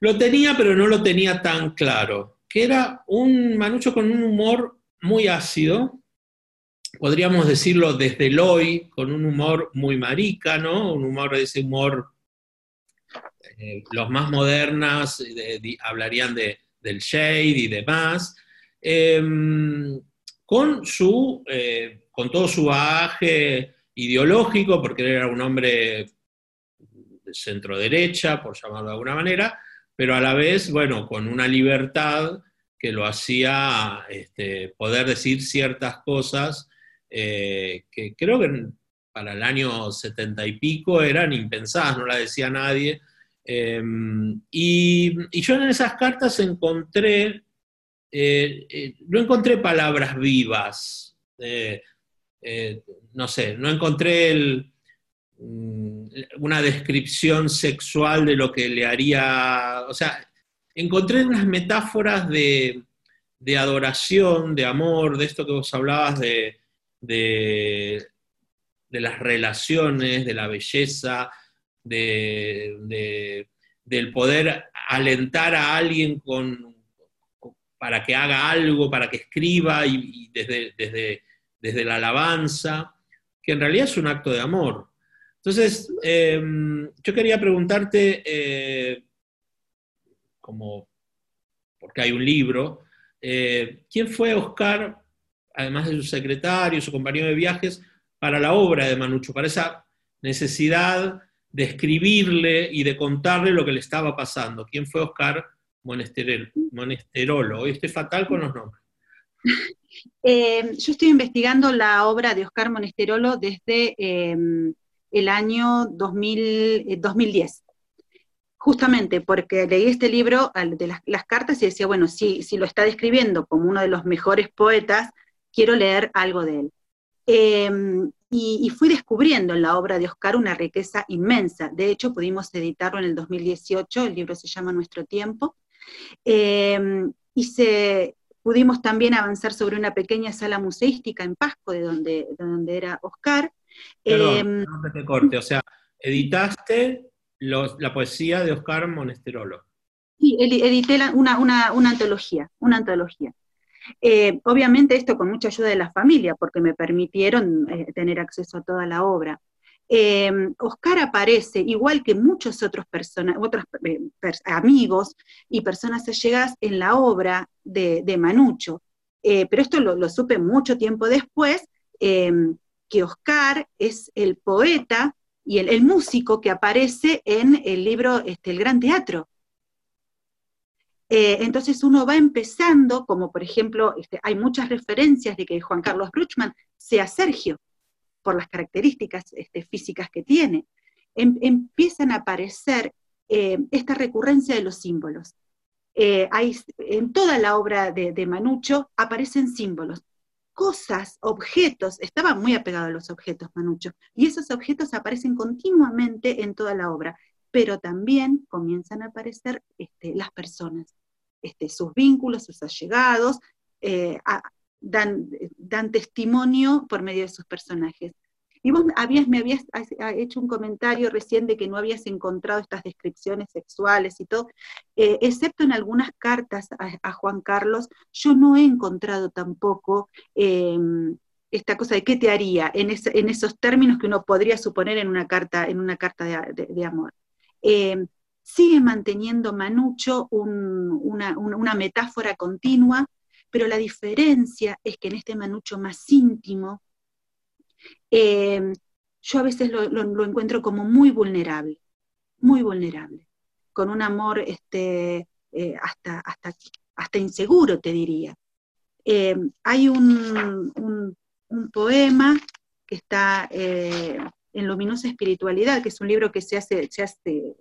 lo tenía, pero no lo tenía tan claro, que era un manucho con un humor muy ácido, podríamos decirlo desde el hoy, con un humor muy marica, ¿no? Un humor, ese humor, eh, los más modernas de- de- hablarían de, del shade y demás, em, con su, eh, con todo su bagaje ideológico, porque él era un hombre de centro derecha, por llamarlo de alguna manera, pero a la vez, bueno, con una libertad que lo hacía este, poder decir ciertas cosas eh, que creo que para el año setenta y pico eran impensadas, no la decía nadie. Eh, y, yo en esas cartas encontré, eh, eh, no encontré palabras vivas, eh, no sé, no encontré mm, una descripción sexual de lo que le haría, o sea, encontré unas metáforas de, de adoración, de amor, de esto que vos hablabas de, de, las relaciones, de la belleza, de, de- del poder alentar a alguien con- para que haga algo, para que escriba y, y desde, desde, desde la alabanza, que en realidad es un acto de amor. Entonces, eh, yo quería preguntarte, eh, como porque hay un libro, eh, ¿quién fue Oscar, además de su secretario, su compañero de viajes, para la obra de Manucho, para esa necesidad de escribirle y de contarle lo que le estaba pasando? ¿Quién fue Oscar Monesterolo? Hoy estoy fatal con los nombres. Eh, yo estoy investigando la obra de Oscar Monesterolo desde eh, el año 2000, eh, 2010. Justamente porque leí este libro de las, cartas y decía, bueno, si, si lo está describiendo como uno de los mejores poetas, quiero leer algo de él. Eh, y, y fui descubriendo en la obra de Oscar una riqueza inmensa. De hecho, pudimos editarlo en el 2018, el libro se llama Nuestro Tiempo. Eh, y se, pudimos también avanzar sobre una pequeña sala museística en Pasco, de donde, de donde era Oscar. Perdón, Eh, que te corte. O sea, editaste los- la poesía de Oscar Monesterolo. Sí, edi- edité la- una, una- una antología, una antología. Eh, obviamente esto con mucha ayuda de la familia, porque me permitieron eh, tener acceso a toda la obra. Eh, Oscar aparece, igual que muchos otros, otros eh, amigos y personas allegadas en la obra de, de Manucho. Eh, pero esto lo, supe mucho tiempo después, eh, que Oscar es el poeta y el, el músico que aparece en el libro este, El Gran Teatro. Eh, entonces uno va empezando, como por ejemplo, este, hay muchas referencias de que Juan Carlos Bruchman sea Sergio, por las características este, físicas que tiene. Em- empiezan a aparecer eh, esta recurrencia de los símbolos. Eh, hay, en toda la obra de, Manucho aparecen símbolos, cosas, objetos, estaba muy apegado a los objetos Manucho, y esos objetos aparecen continuamente en toda la obra, pero también comienzan a aparecer este, las personas, este, sus vínculos, sus allegados, eh, dan, testimonio por medio de sus personajes. Y vos habías, me habías ha- hecho un comentario recién de que no habías encontrado estas descripciones sexuales y todo, eh, excepto en algunas cartas a, Juan Carlos, yo no he encontrado tampoco eh, esta cosa de qué te haría en, esos términos que uno podría suponer en una carta, en una carta de, amor. Eh, sigue manteniendo Manucho un- una, una- una metáfora continua, pero la diferencia es que en este Manucho más íntimo, eh, yo a veces lo, encuentro como muy vulnerable, muy vulnerable, con un amor este, eh, hasta, hasta, hasta inseguro, te diría. Eh, hay un, un- poema que está en Luminosa Espiritualidad, que es un libro que se hace, se hace,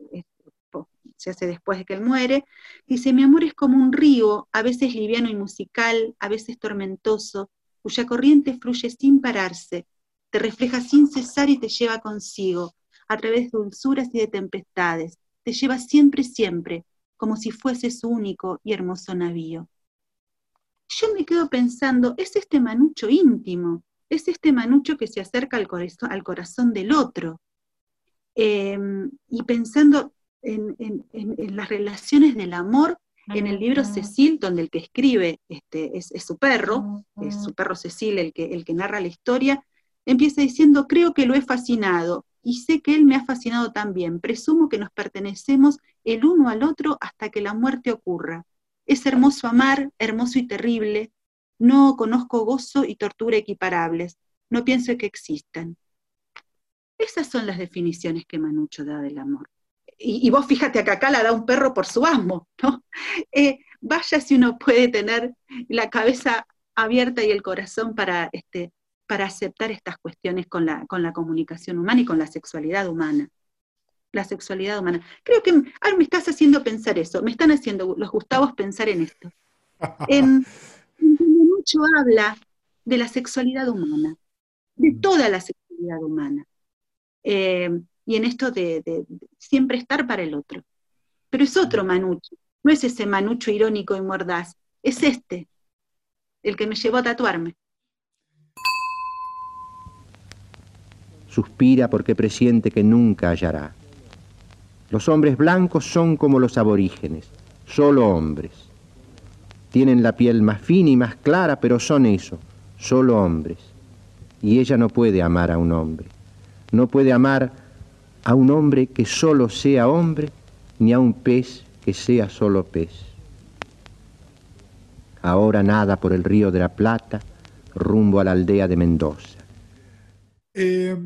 se hace después de que él muere, dice, mi amor es como un río, a veces liviano y musical, a veces tormentoso, cuya corriente fluye sin pararse, te refleja sin cesar y te lleva consigo, a través de dulzuras y de tempestades, te lleva siempre, siempre, como si fuese su único y hermoso navío. Yo me quedo pensando, es este manucho íntimo, es este manucho que se acerca al corazón, al corazón del otro. Eh, y pensando en, en- en- en las relaciones del amor, en el libro Cecil, donde el que escribe este, es, es su perro, es su perro Cecil el que, el que narra la historia, empieza diciendo, creo que lo he fascinado y sé que él me ha fascinado también. Presumo que nos pertenecemos el uno al otro hasta que la muerte ocurra. Es hermoso amar, hermoso y terrible. No conozco gozo y tortura equiparables. No pienso que existan. Esas son las definiciones que Manucho da del amor. Y, y vos fíjate que acá la da un perro por su amo, ¿no? Eh, vaya si uno puede tener la cabeza abierta y el corazón para, este, para aceptar estas cuestiones con la, con la comunicación humana y con la sexualidad humana. La sexualidad humana. Creo que ahora me estás haciendo pensar eso, me están haciendo los Gustavos pensar en esto. En, en mucho habla de la sexualidad humana, de toda la sexualidad humana. Eh, y en esto de, de- de siempre estar para el otro. Pero es otro manucho, no es ese manucho irónico y mordaz, es este, el que me llevó a tatuarme. Suspira porque presiente que nunca hallará. Los hombres blancos son como los aborígenes, solo hombres. Tienen la piel más fina y más clara, pero son eso, solo hombres. Y ella no puede amar a un hombre. No puede amar a un hombre que solo sea hombre, ni a un pez que sea solo pez. Ahora nada por el río de la Plata, rumbo a la aldea de Mendoza. Eh,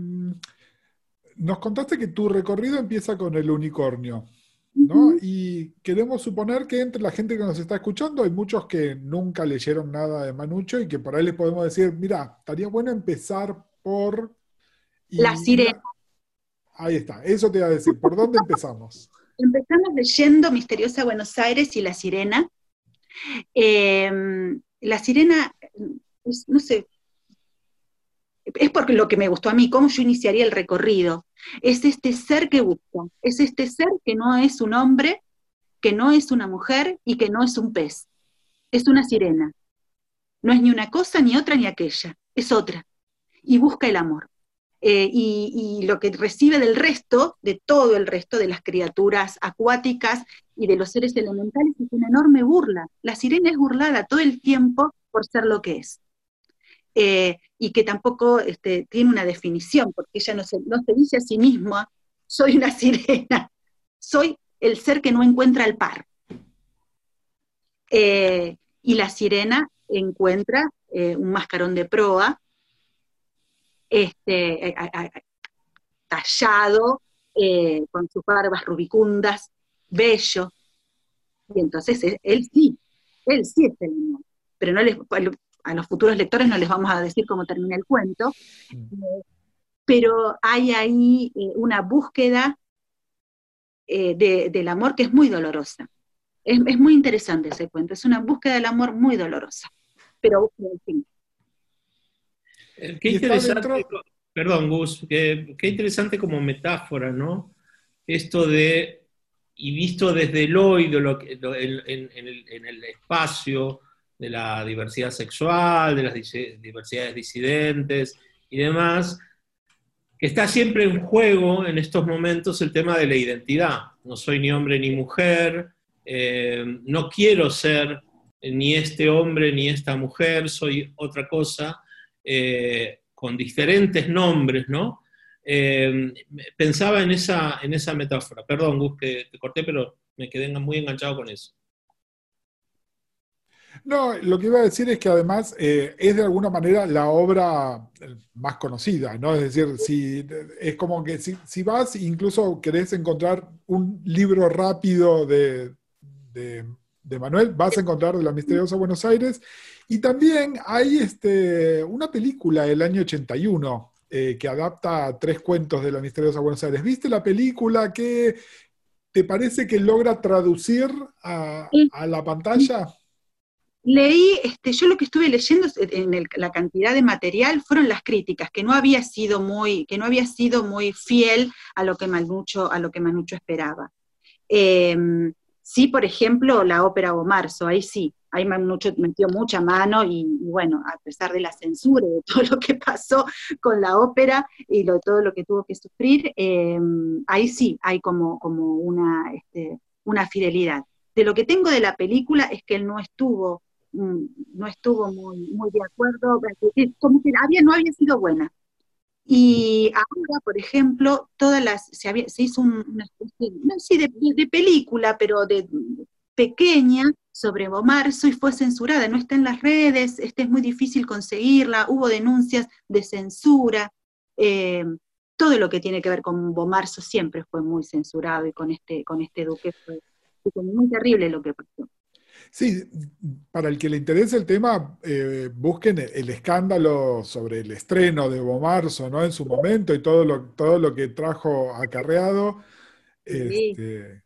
nos contaste que tu recorrido empieza con el unicornio, ¿no? Y queremos suponer que entre la gente que nos está escuchando hay muchos que nunca leyeron nada de Manucho y que por ahí les podemos decir, mira, estaría bueno empezar por... y- La sirena. Ahí está, eso te iba a decir. ¿Por dónde empezamos? Empezamos leyendo Misteriosa Buenos Aires y La Sirena. Eh, la Sirena, es- no sé, es porque lo que me gustó a mí, cómo yo iniciaría el recorrido. Es este ser que busca, es este ser que no es un hombre, que no es una mujer y que no es un pez. Es una sirena. No es ni una cosa, ni otra, ni aquella. Es otra. Y busca el amor. Eh, y, lo que recibe del resto, de todo el resto de las criaturas acuáticas y de los seres elementales, es una enorme burla. La sirena es burlada todo el tiempo por ser lo que es. Eh, y que tampoco este, tiene una definición, porque ella no se, dice a sí misma, soy una sirena, soy el ser que no encuentra el par. Eh, y la sirena encuentra un mascarón de proa, este, a- a- a- tallado, eh, con sus barbas rubicundas, bello. Y entonces él, él sí, él sí es el amor. Pero no les, a los futuros lectores no les vamos a decir cómo termina el cuento, eh, pero hay ahí eh, una búsqueda eh, de- del amor que es muy dolorosa. Es, es muy interesante ese cuento, es una búsqueda del amor muy dolorosa. Pero, en fin, Eh, Qué Y está interesante, dentro- perdón Gus, qué, qué interesante como metáfora, ¿no? Esto de, y visto desde el hoy, de lo en, en- en el, en el espacio de la diversidad sexual, de las diversidades disidentes y demás, que está siempre en juego en estos momentos el tema de la identidad. No soy ni hombre ni mujer, eh, no quiero ser ni este hombre ni esta mujer, soy otra cosa. Eh, con diferentes nombres, ¿no? Eh, pensaba en esa, en esa metáfora. Perdón, Gus, que te corté, pero me quedé muy enganchado con eso. No, lo que iba a decir es que además eh, es de alguna manera la obra más conocida, ¿no? Es decir, si, es como que si, si vas, incluso querés encontrar un libro rápido de, de- de Manuel, vas a encontrar de la misteriosa Buenos Aires. Y también hay este, una película del año 81 eh, que adapta tres cuentos de la misteriosa Buenos Aires. ¿Viste la película? ¿Qué te parece que logra traducir a, a la pantalla? Leí, este, yo lo que estuve leyendo en el- la cantidad de material fueron las críticas, que no había sido muy, que no había sido muy fiel a lo que Manucho, a lo que Manucho esperaba. Eh, sí, por ejemplo, la ópera o Marzo, ahí sí, ahí metió mucha mano y, y bueno, a pesar de la censura y de todo lo que pasó con la ópera y lo, todo lo que tuvo que sufrir, eh, ahí sí hay como, como una, este, una fidelidad. De lo que tengo de la película es que él no estuvo mm, no estuvo muy, muy de acuerdo, como que había, no había sido buena. Y ahora, por ejemplo, todas las, se, había- se hizo un- una especie, no sé, de- de película, pero de pequeña sobre Bomarzo y fue censurada, no está en las redes, este es muy difícil conseguirla, hubo denuncias de censura, eh, todo lo que tiene que ver con Bomarzo siempre fue muy censurado y con este, con este duque fue, fue muy terrible lo que pasó. Sí, para el que le interese el tema, eh, busquen el escándalo sobre el estreno de Bomarzo, ¿no? En su momento y todo lo, todo lo que trajo acarreado. Sí. Este,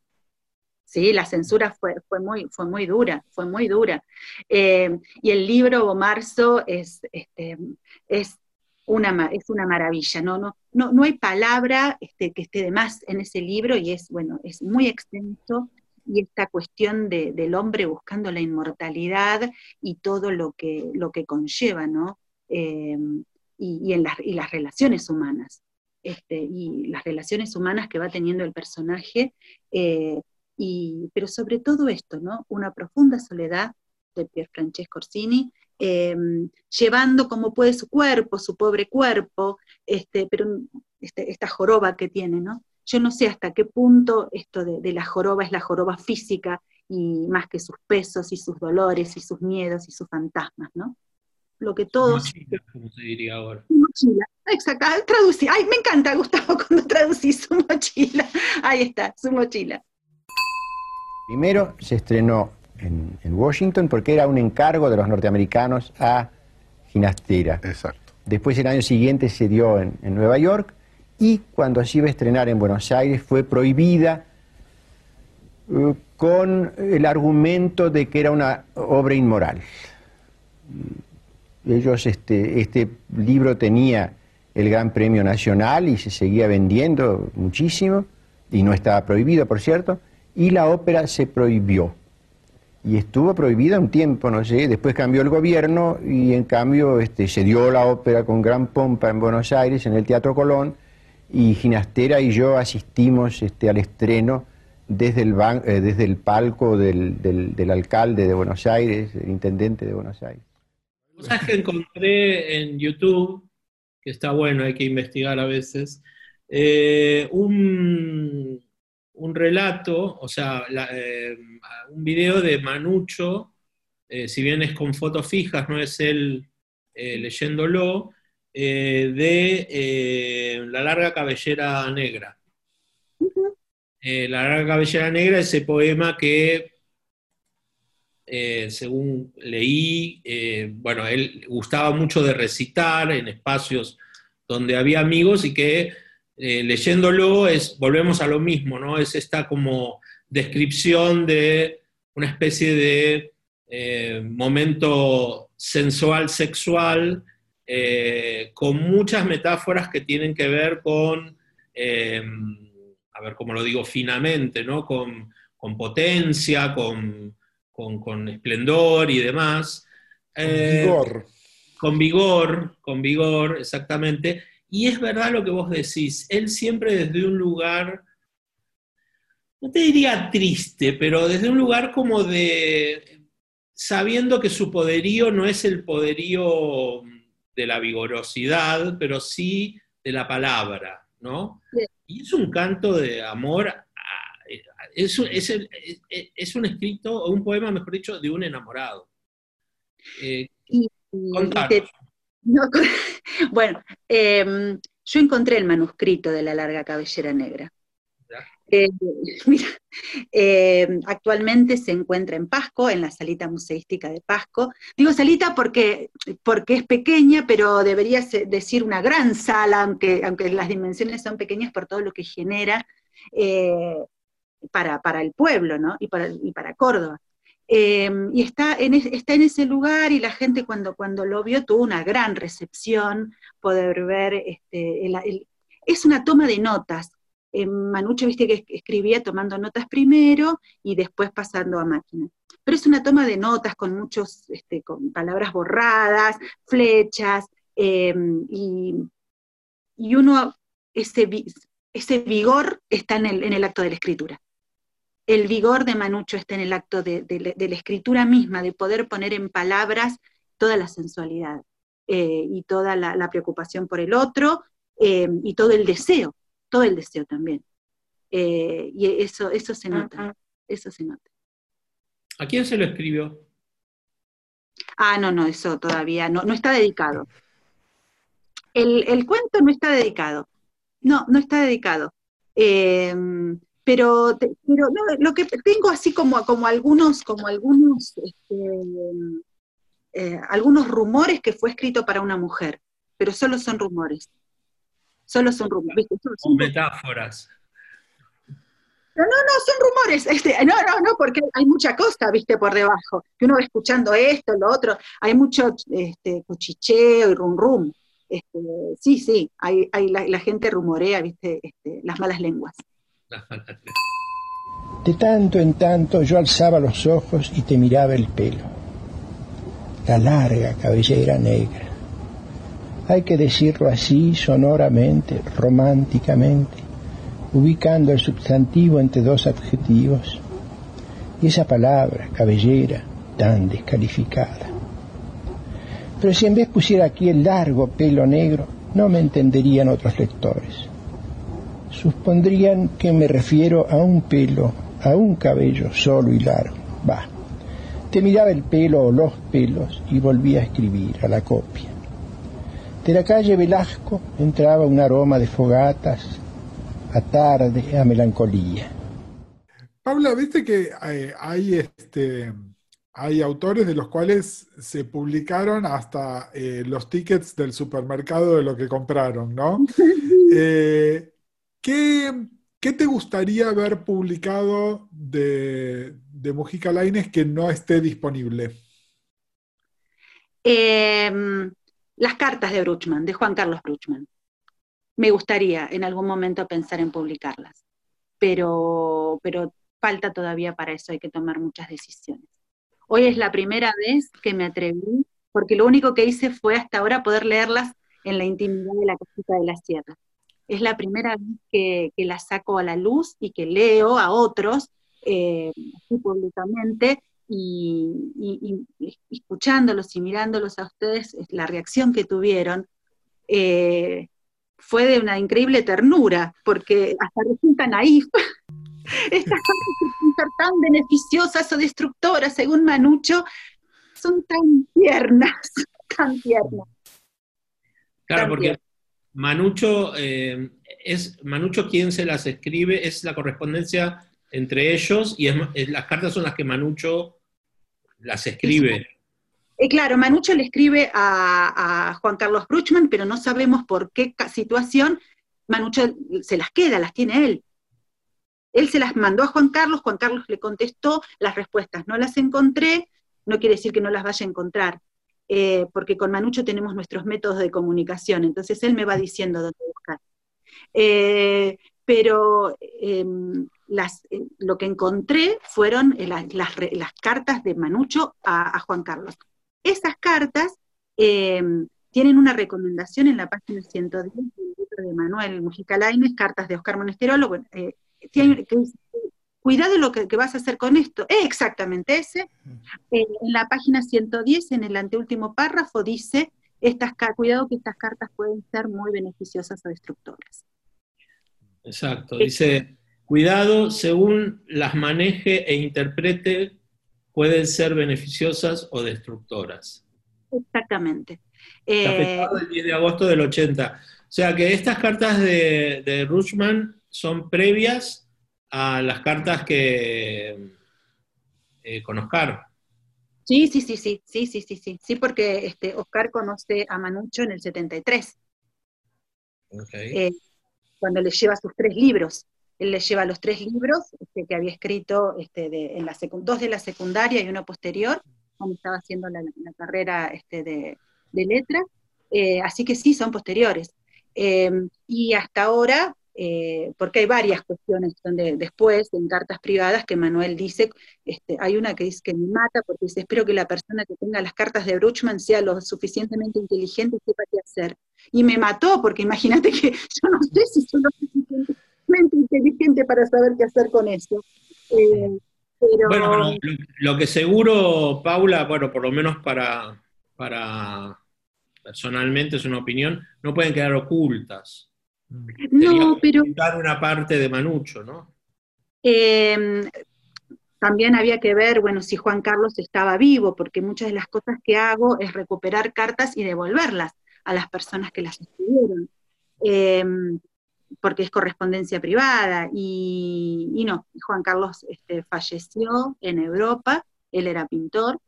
Sí, la censura fue, fue, muy, fue muy dura, fue muy dura. Eh, y el libro Bomarzo es, este, es, una, es una maravilla, ¿no? No, no, no hay palabra este, que esté de más en ese libro y es, bueno, es muy extenso y esta cuestión de- del hombre buscando la inmortalidad y todo lo que, lo que conlleva, ¿no? Eh, y, y en las, y las relaciones humanas. Este, y las relaciones humanas que va teniendo el personaje, eh, y, pero sobre todo esto, ¿no? Una profunda soledad de Pier Francesco Orsini, eh, llevando como puede su cuerpo, su pobre cuerpo, este, pero este, esta joroba que tiene, ¿no? Yo no sé hasta qué punto esto de, de la joroba es la joroba física y más que sus pesos y sus dolores y sus miedos y sus fantasmas, ¿no? Lo que todos... Mochila, como se diría ahora. Mochila, exacto, traducí. Ay, me encanta, Gustavo, cuando traducí su mochila. Ahí está, su mochila. Primero se estrenó en, en Washington porque era un encargo de los norteamericanos a Ginastera. Exacto. Después el año siguiente se dio en, en Nueva York y cuando se iba a estrenar en Buenos Aires fue prohibida eh, con el argumento de que era una obra inmoral. Ellos, este, este libro tenía el Gran Premio Nacional y se seguía vendiendo muchísimo, y no estaba prohibido, por cierto, y la ópera se prohibió. Y estuvo prohibida un tiempo, no sé, después cambió el gobierno y en cambio este, se dio la ópera con gran pompa en Buenos Aires, en el Teatro Colón, y Ginastera y yo asistimos este, al estreno desde el, eh, desde el palco del, del- del alcalde de Buenos Aires, el intendente de Buenos Aires. Cosas que encontré en YouTube, que está bueno, hay que investigar a veces, eh, un, un relato, o sea, la- eh, un video de Manucho, eh, si bien es con fotos fijas, no es él eh, leyéndolo, de La larga cabellera negra. La larga cabellera negra, ese poema que eh, según leí, eh, bueno, él gustaba mucho de recitar en espacios donde había amigos y que eh, leyéndolo es, volvemos a lo mismo, ¿no? Es esta como descripción de una especie de eh, momento sensual, sexual, eh, con muchas metáforas que tienen que ver con, a ver cómo lo digo finamente, ¿no? Con, con potencia, con, con, con esplendor y demás. Eh, vigor. con vigor, con vigor, exactamente. Y es verdad lo que vos decís, él siempre desde un lugar, no te diría triste, pero desde un lugar como de, sabiendo que su poderío no es el poderío de la vigorosidad, pero sí de la palabra, ¿no? Sí. Y es un canto de amor, a- es, un- es, el- es- es un escrito, o un poema, mejor dicho, de un enamorado. Eh, Y- y contanos. te- no, bueno, eh, yo encontré el manuscrito de La larga cabellera negra. Eh, mira, eh, actualmente se encuentra en Pasco, en la salita museística de Pasco. Digo salita porque, porque es pequeña, pero debería decir una gran sala, aunque, aunque las dimensiones son pequeñas por todo lo que genera eh, para, para el pueblo, ¿no? Y para, y para Córdoba. Eh, y está en, es- está en ese lugar y la gente cuando, cuando lo vio tuvo una gran recepción, poder ver, este, el- el- es una toma de notas. Eh, Manucho, viste que escribía tomando notas primero y después pasando a máquina. Pero es una toma de notas con muchos, este, con palabras borradas, flechas, eh, y, y uno, ese, ese vigor está en el, en el acto de la escritura el vigor de Manucho está en el acto de, de la- de la escritura misma, de poder poner en palabras toda la sensualidad eh, y toda la, la preocupación por el otro eh, y todo el deseo, todo el deseo también. Eh, y eso, eso se nota, eso se nota. ¿A quién se lo escribió? Ah, no, no, eso todavía no, no está dedicado. El, el cuento no está dedicado. No, no está dedicado. Eh, pero pero no, lo que tengo así como, como algunos, como algunos, este, eh, algunos rumores que fue escrito para una mujer, pero solo son rumores. Solo son rumores. son- metáforas. no, no, son rumores. Este, no, no, no, porque hay mucha cosa, viste, por debajo. Que uno va escuchando esto, lo otro. Hay mucho este, cuchicheo y rum rum. Este, sí, sí, hay, hay la, la gente rumorea, viste, este, las malas lenguas. De tanto en tanto yo alzaba los ojos y te miraba el pelo, la larga cabellera negra. Hay que decirlo así, sonoramente, románticamente, ubicando el sustantivo entre dos adjetivos. Y esa palabra, cabellera, tan descalificada. Pero si en vez pusiera aquí el largo pelo negro, no me entenderían otros lectores supondrían que me refiero a un pelo, a un cabello solo y largo. Va. Te miraba el pelo o los pelos y volvía a escribir a la copia. De la calle Velasco entraba un aroma de fogatas, a tarde, a melancolía. Paula, viste que eh, hay, este, hay autores de los cuales se publicaron hasta eh, los tickets del supermercado de lo que compraron, ¿no? Eh, ¿qué, te gustaría ver publicado de, de Mujica Lainez que no esté disponible? Eh, las cartas de Bruchman, de Juan Carlos Bruchman. Me gustaría en algún momento pensar en publicarlas, pero, pero falta todavía para eso, hay que tomar muchas decisiones. Hoy es la primera vez que me atreví, porque lo único que hice fue hasta ahora poder leerlas en la intimidad de la casita de la sierra. Es la primera vez que, que las saco a la luz y que leo a otros eh, públicamente y, y- y- y escuchándolos y mirándolos a ustedes, es la reacción que tuvieron eh, fue de una increíble ternura, porque hasta resulta naif. Estas cosas tan beneficiosas o destructoras, según Manucho, son tan tiernas, tan tiernas. Claro, porque Manucho eh, es Manucho quien se las escribe, es la correspondencia entre ellos y es, las cartas son las que Manucho las escribe. Eh, claro, Manucho le escribe a, a Juan Carlos Bruchman, pero no sabemos por qué situación Manucho se las queda, las tiene él. Él se las mandó a Juan Carlos, Juan Carlos le contestó, las respuestas no las encontré, no quiere decir que no las vaya a encontrar, eh, porque con Manucho tenemos nuestros métodos de comunicación, entonces él me va diciendo dónde buscar. Eh, pero em, eh, lo que encontré fueron las, cartas de Manucho a, Juan Carlos. Esas cartas eh, tienen una recomendación en la página 110 del libro de Manuel Mujica Lainez, Cartas de Oscar Monesterolo, bueno, tiene- que dice, cuidado lo que, que vas a hacer con esto. Es exactamente ese. Eh, en la página 110, en el anteúltimo párrafo, dice estas, cuidado que estas cartas pueden ser muy beneficiosas o destructoras. Exacto. Dice, cuidado, según las maneje e interprete, pueden ser beneficiosas o destructoras. Exactamente. Eh, fechado el 10 de agosto del 80. O sea que estas cartas de, de Rushman son previas a las cartas que eh, con Oscar. sí, sí, sí, sí, sí, sí, sí, sí, sí, porque este, Oscar conoce a Manucho en el 73. Ok. eh, cuando le lleva sus tres libros. Él le lleva los tres libros este, que había escrito este, de, en la dos de la secundaria y uno posterior, cuando estaba haciendo la, la carrera este, de, de letras. Eh, así que sí, son posteriores. Eh, y hasta ahora, eh, porque hay varias cuestiones donde después, en cartas privadas, que Manuel dice, este, hay una que dice que me mata, porque dice, espero que la persona que tenga las cartas de Bruchman sea lo suficientemente inteligente y sepa qué hacer y me mató, porque imagínate que yo no sé si soy lo suficientemente inteligente para saber qué hacer con eso. Eh, Bueno, lo, lo que seguro, Paula, bueno, por lo menos para, para personalmente es una opinión, no pueden quedar ocultas. No, pero una parte de Manucho, ¿no? eh, también había que ver, bueno, si Juan Carlos estaba vivo, porque muchas de las cosas que hago es recuperar cartas y devolverlas a las personas que las escribieron. Eh, porque es correspondencia privada, y, y no, Juan Carlos este, falleció en Europa, él era pintor,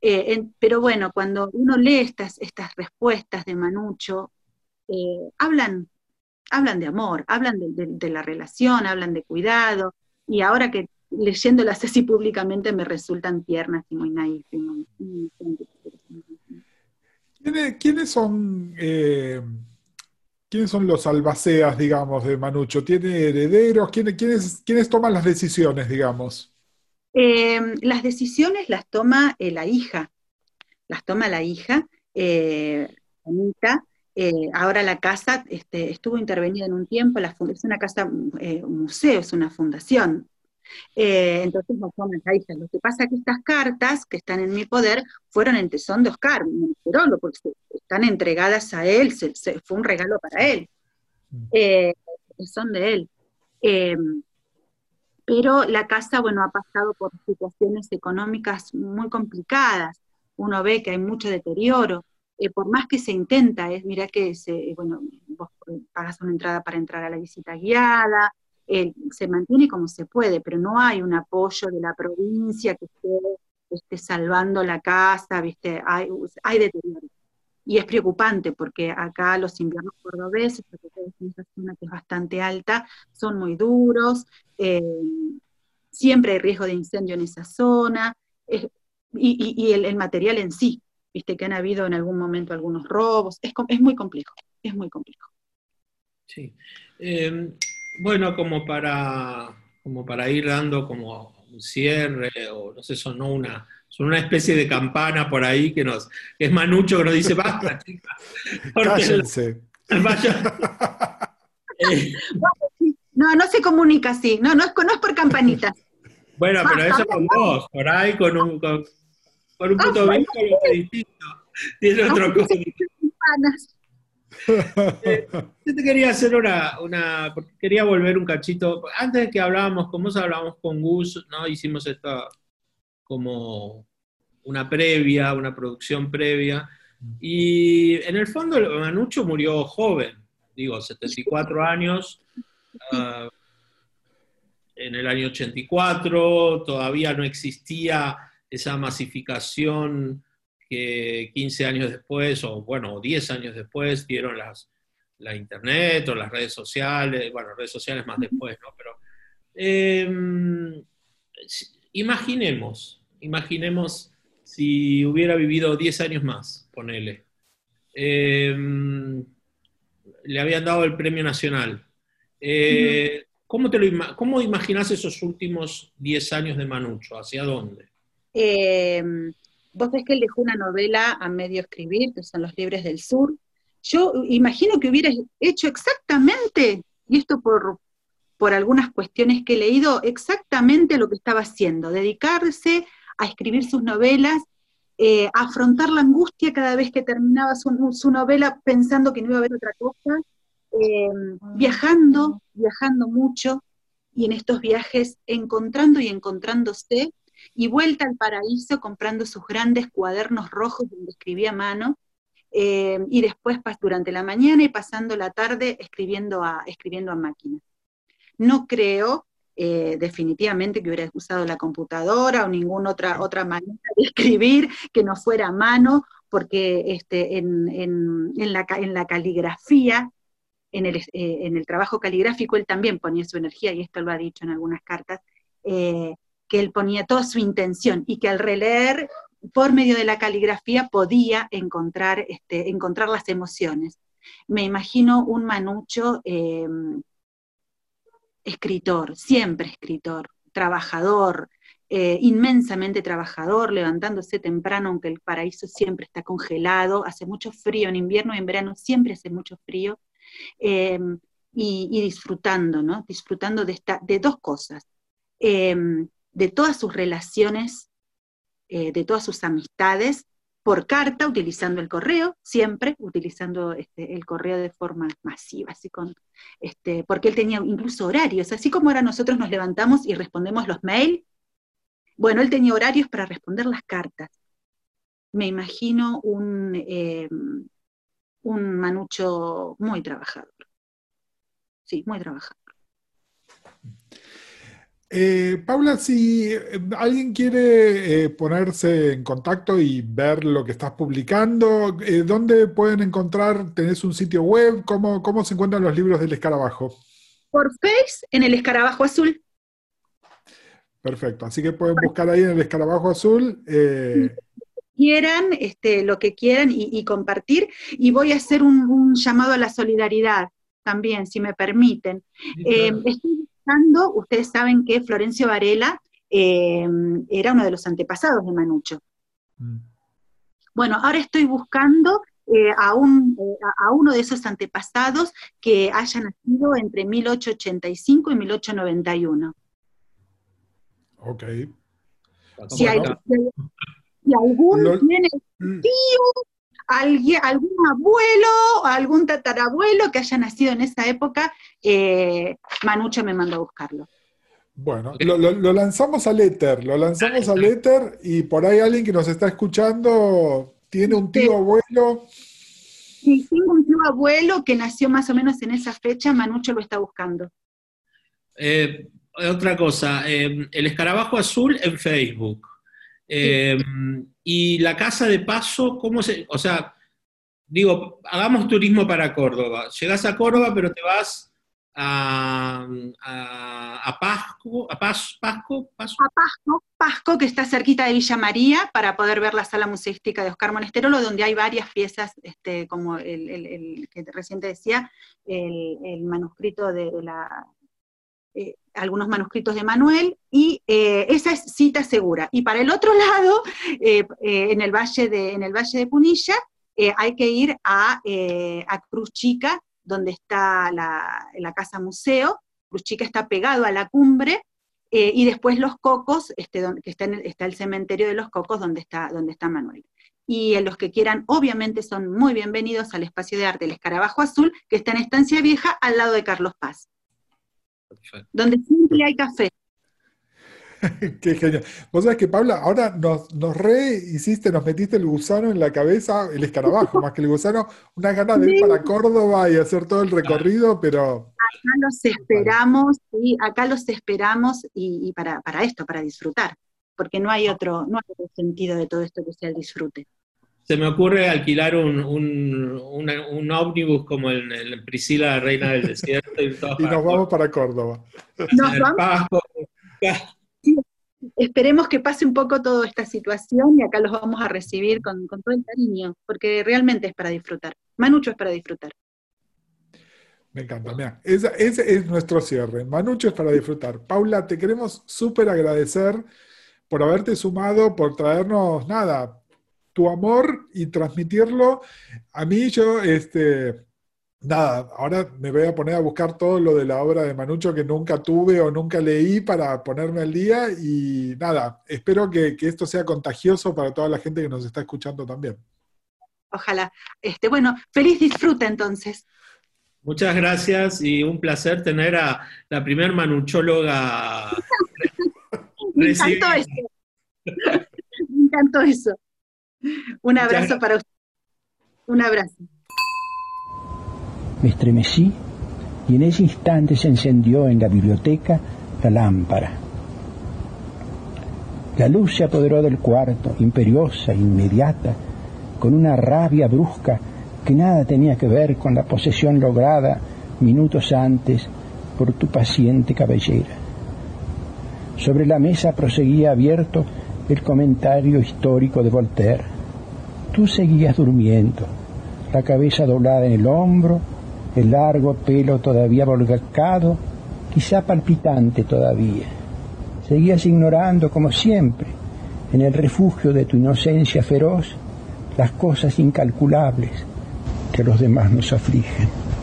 eh, en- pero bueno, cuando uno lee estas, estas respuestas de Manucho, eh, hablan, hablan de amor, hablan de, de- de la relación, hablan de cuidado, y ahora que leyéndolas así públicamente me resultan tiernas y muy naif. y muy- muy- ¿Quiénes, quiénes son, eh, quiénes son los albaceas, digamos, de Manucho? ¿Tiene herederos? ¿Quiénes, quiénes, quiénes toman las decisiones, digamos? Eh, las decisiones las toma eh, la hija, las toma la hija, eh, Anita. Eh, ahora la casa este, estuvo intervenida en un tiempo, la es una casa, eh, un museo, es una fundación. Eh, entonces las toma la hija. Lo que pasa es que estas cartas que están en mi poder fueron en tesón de Oscar, Monterolo, porque están entregadas a él, se- se- fue un regalo para él. Eh, son de él. Pero la casa, bueno, ha pasado por situaciones económicas muy complicadas. Uno ve que hay mucho deterioro. Eh, por más que se intenta, es, mira que se, bueno, vos pagas una entrada para entrar a la visita guiada, eh, se mantiene como se puede, pero no hay un apoyo de la provincia que esté, esté salvando la casa, ¿viste? Hay, hay deterioro. Y es preocupante porque acá los inviernos cordobeses, en esa zona que es bastante alta, son muy duros, eh, siempre hay riesgo de incendio en esa zona, eh, y, y- y el, el material en sí, viste que han habido en algún momento algunos robos, es, es muy complejo, es muy complejo. Sí. Eh, bueno, como para, como para ir dando como un cierre, o no sé, sonó una, sonó una especie de campana por ahí que nos, es Manucho que nos dice, basta, chicas. Cállense. Eh, No, no se comunica así, no, no es, no es por campanitas. bueno, pero eso con vos, por ahí con un, con, con un puto Ah, vínculo es distinto. Tiene otro cosa. Campanas. Yo te quería hacer una, una, porque quería volver un cachito. Antes de que hablábamos con vos, hablábamos con Gus, ¿no? Hicimos esta como una previa, una producción previa. Y en el fondo Manucho murió joven, digo, 74 años. ah, en el año 84 todavía no existía esa masificación que 15 años después, o bueno, 10 años después, dieron las, la internet o las redes sociales, bueno, redes sociales más después, ¿no? Pero eh, si- imaginemos, imaginemos si hubiera vivido 10 años más, ponele. Eh, le habían dado el premio nacional. Eh, ¿Cómo, te lo ¿Cómo imaginás esos últimos 10 años de Manucho? ¿Hacia dónde? Eh, vos ves que él dejó una novela a medio escribir, que son Los Libres del Sur. Yo imagino que hubiera hecho exactamente, y esto por, por algunas cuestiones que he leído, exactamente lo que estaba haciendo, dedicarse a escribir sus novelas eh, afrontar la angustia cada vez que terminaba su, su novela pensando que no iba a haber otra cosa, eh, viajando, viajando mucho, y en estos viajes encontrando y encontrándose, y vuelta al paraíso comprando sus grandes cuadernos rojos donde escribía a mano, eh, y después durante la mañana y pasando la tarde escribiendo a, escribiendo a máquina. No creo eh, definitivamente que hubiera usado la computadora o ninguna otra, otra manera de escribir que no fuera a mano, porque este, en, en- en la, en la caligrafía, en el, eh, en el trabajo caligráfico, él también ponía su energía, y esto lo ha dicho en algunas cartas, eh, que él ponía toda su intención y que al releer por medio de la caligrafía podía encontrar, este, encontrar las emociones. Me imagino un manucho eh, escritor, siempre escritor, trabajador, eh, inmensamente trabajador, levantándose temprano, aunque el paraíso siempre está congelado, hace mucho frío en invierno y en verano siempre hace mucho frío, eh, y, disfrutando, ¿no? Disfrutando de, esta, de dos cosas, eh, de todas sus relaciones, eh, de todas sus amistades, por carta, utilizando el correo, siempre utilizando este, el correo de forma masiva, así con, este, porque él tenía incluso horarios, así como ahora nosotros nos levantamos y respondemos los mails, bueno, él tenía horarios para responder las cartas. Me imagino un, eh, un manucho muy trabajador. Sí, muy trabajador. Eh, Paula, si eh, alguien quiere eh, ponerse en contacto y ver lo que estás publicando, eh, ¿dónde pueden encontrar? ¿Tenés un sitio web? ¿Cómo, cómo se encuentran los libros del escarabajo? Por Face, en el escarabajo azul. Perfecto, así que pueden buscar ahí en el escarabajo azul. quieran, este, lo que quieran y, y compartir. Y voy a hacer un, un llamado a la solidaridad también, si me permiten. Eh, estoy ustedes saben que Florencio Varela eh, era uno de los antepasados de Manucho. mm, Bueno, ahora estoy buscando eh, a, un, eh, a- uno de esos antepasados que haya nacido entre 1885 y 1891. ok. Si, hay- si alguno Lo- tiene Mm, alguien, algún abuelo o algún tatarabuelo que haya nacido en esa época, eh, Manucho me mandó a buscarlo. Bueno, lo, lo- lo lanzamos al éter, lo lanzamos al éter y por ahí alguien que nos está escuchando tiene un tío Sí. abuelo. Si tengo un tío abuelo que nació más o menos en esa fecha, Manucho lo está buscando. Eh, otra cosa, eh, el escarabajo azul en Facebook. Eh, y la casa de paso, ¿cómo se.? O sea, digo, hagamos turismo para Córdoba. Llegás a Córdoba, pero te vas a, a, a Pasco, a Pasco. A Pasco, Pasco, que está cerquita de Villa María, para poder ver la sala museística de Oscar Monesterolo, donde hay varias piezas, este, como el, que recién decía, el, manuscrito de la, eh, algunos manuscritos de Manuel, y eh, esa es cita segura. Y para el otro lado, eh, en, el valle de, en el Valle de Punilla, hay que ir a, Cruz Chica, donde está la, casa museo. Cruz Chica está pegado a la cumbre, y después Los Cocos, este, que está, el, está el cementerio de Los Cocos, donde está, donde está Manuel. Y los que quieran, obviamente, son muy bienvenidos al espacio de arte El Escarabajo Azul, que está en Estancia Vieja, al lado de Carlos Paz. Donde siempre hay café. Qué genial. Vos sabés que, Paula, ahora nos, nos re hiciste, nos metiste el gusano en la cabeza, el escarabajo, más que el gusano, una ganas de ir para Córdoba y hacer todo el recorrido, pero Acá los esperamos, sí, acá los esperamos y, y para, para esto, para disfrutar, porque no hay otro, no hay otro sentido de todo esto que sea el disfrute. Se me ocurre alquilar un, un, un ómnibus como el, el Priscila, Reina del Desierto, y, y para nos vamos para Córdoba. Nos vamos, esperemos que pase un poco toda esta situación y acá los vamos a recibir con, con todo el cariño, porque realmente es para disfrutar. Manucho es para disfrutar. Me encanta, mira, esa- ese es nuestro cierre. Manucho es para disfrutar. Paula, te queremos súper agradecer por haberte sumado, por traernos nada, tu amor y transmitirlo. A mí yo, este, nada, ahora me voy a poner a buscar todo lo de la obra de Manucho que nunca tuve o nunca leí para ponerme al día y nada, espero que, que esto sea contagioso para toda la gente que nos está escuchando también. Ojalá. Este, bueno, feliz disfrute entonces. Muchas gracias y un placer tener a la primer manuchóloga. Me encantó eso. Me encantó eso. Un abrazo para usted. Un abrazo. Me estremecí y en ese instante se encendió en la biblioteca la lámpara. La luz se apoderó del cuarto, imperiosa, inmediata, con una rabia brusca que nada tenía que ver con la posesión lograda minutos antes por tu paciente cabellera. Sobre la mesa proseguía abierto el comentario histórico de Voltaire. Tú seguías durmiendo, la cabeza doblada en el hombro, el largo pelo todavía volcado, quizá palpitante todavía. Seguías ignorando, como siempre, en el refugio de tu inocencia feroz, las cosas incalculables que los demás nos afligen.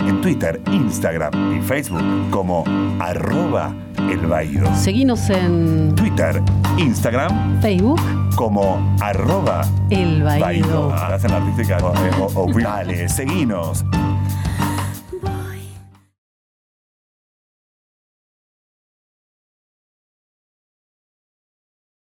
En Twitter, Instagram y Facebook como arroba el Baído. Seguinos en Twitter, Instagram Facebook, como arroba El Baído. Baído. Hacen artística o, o- o- Dale, seguinos.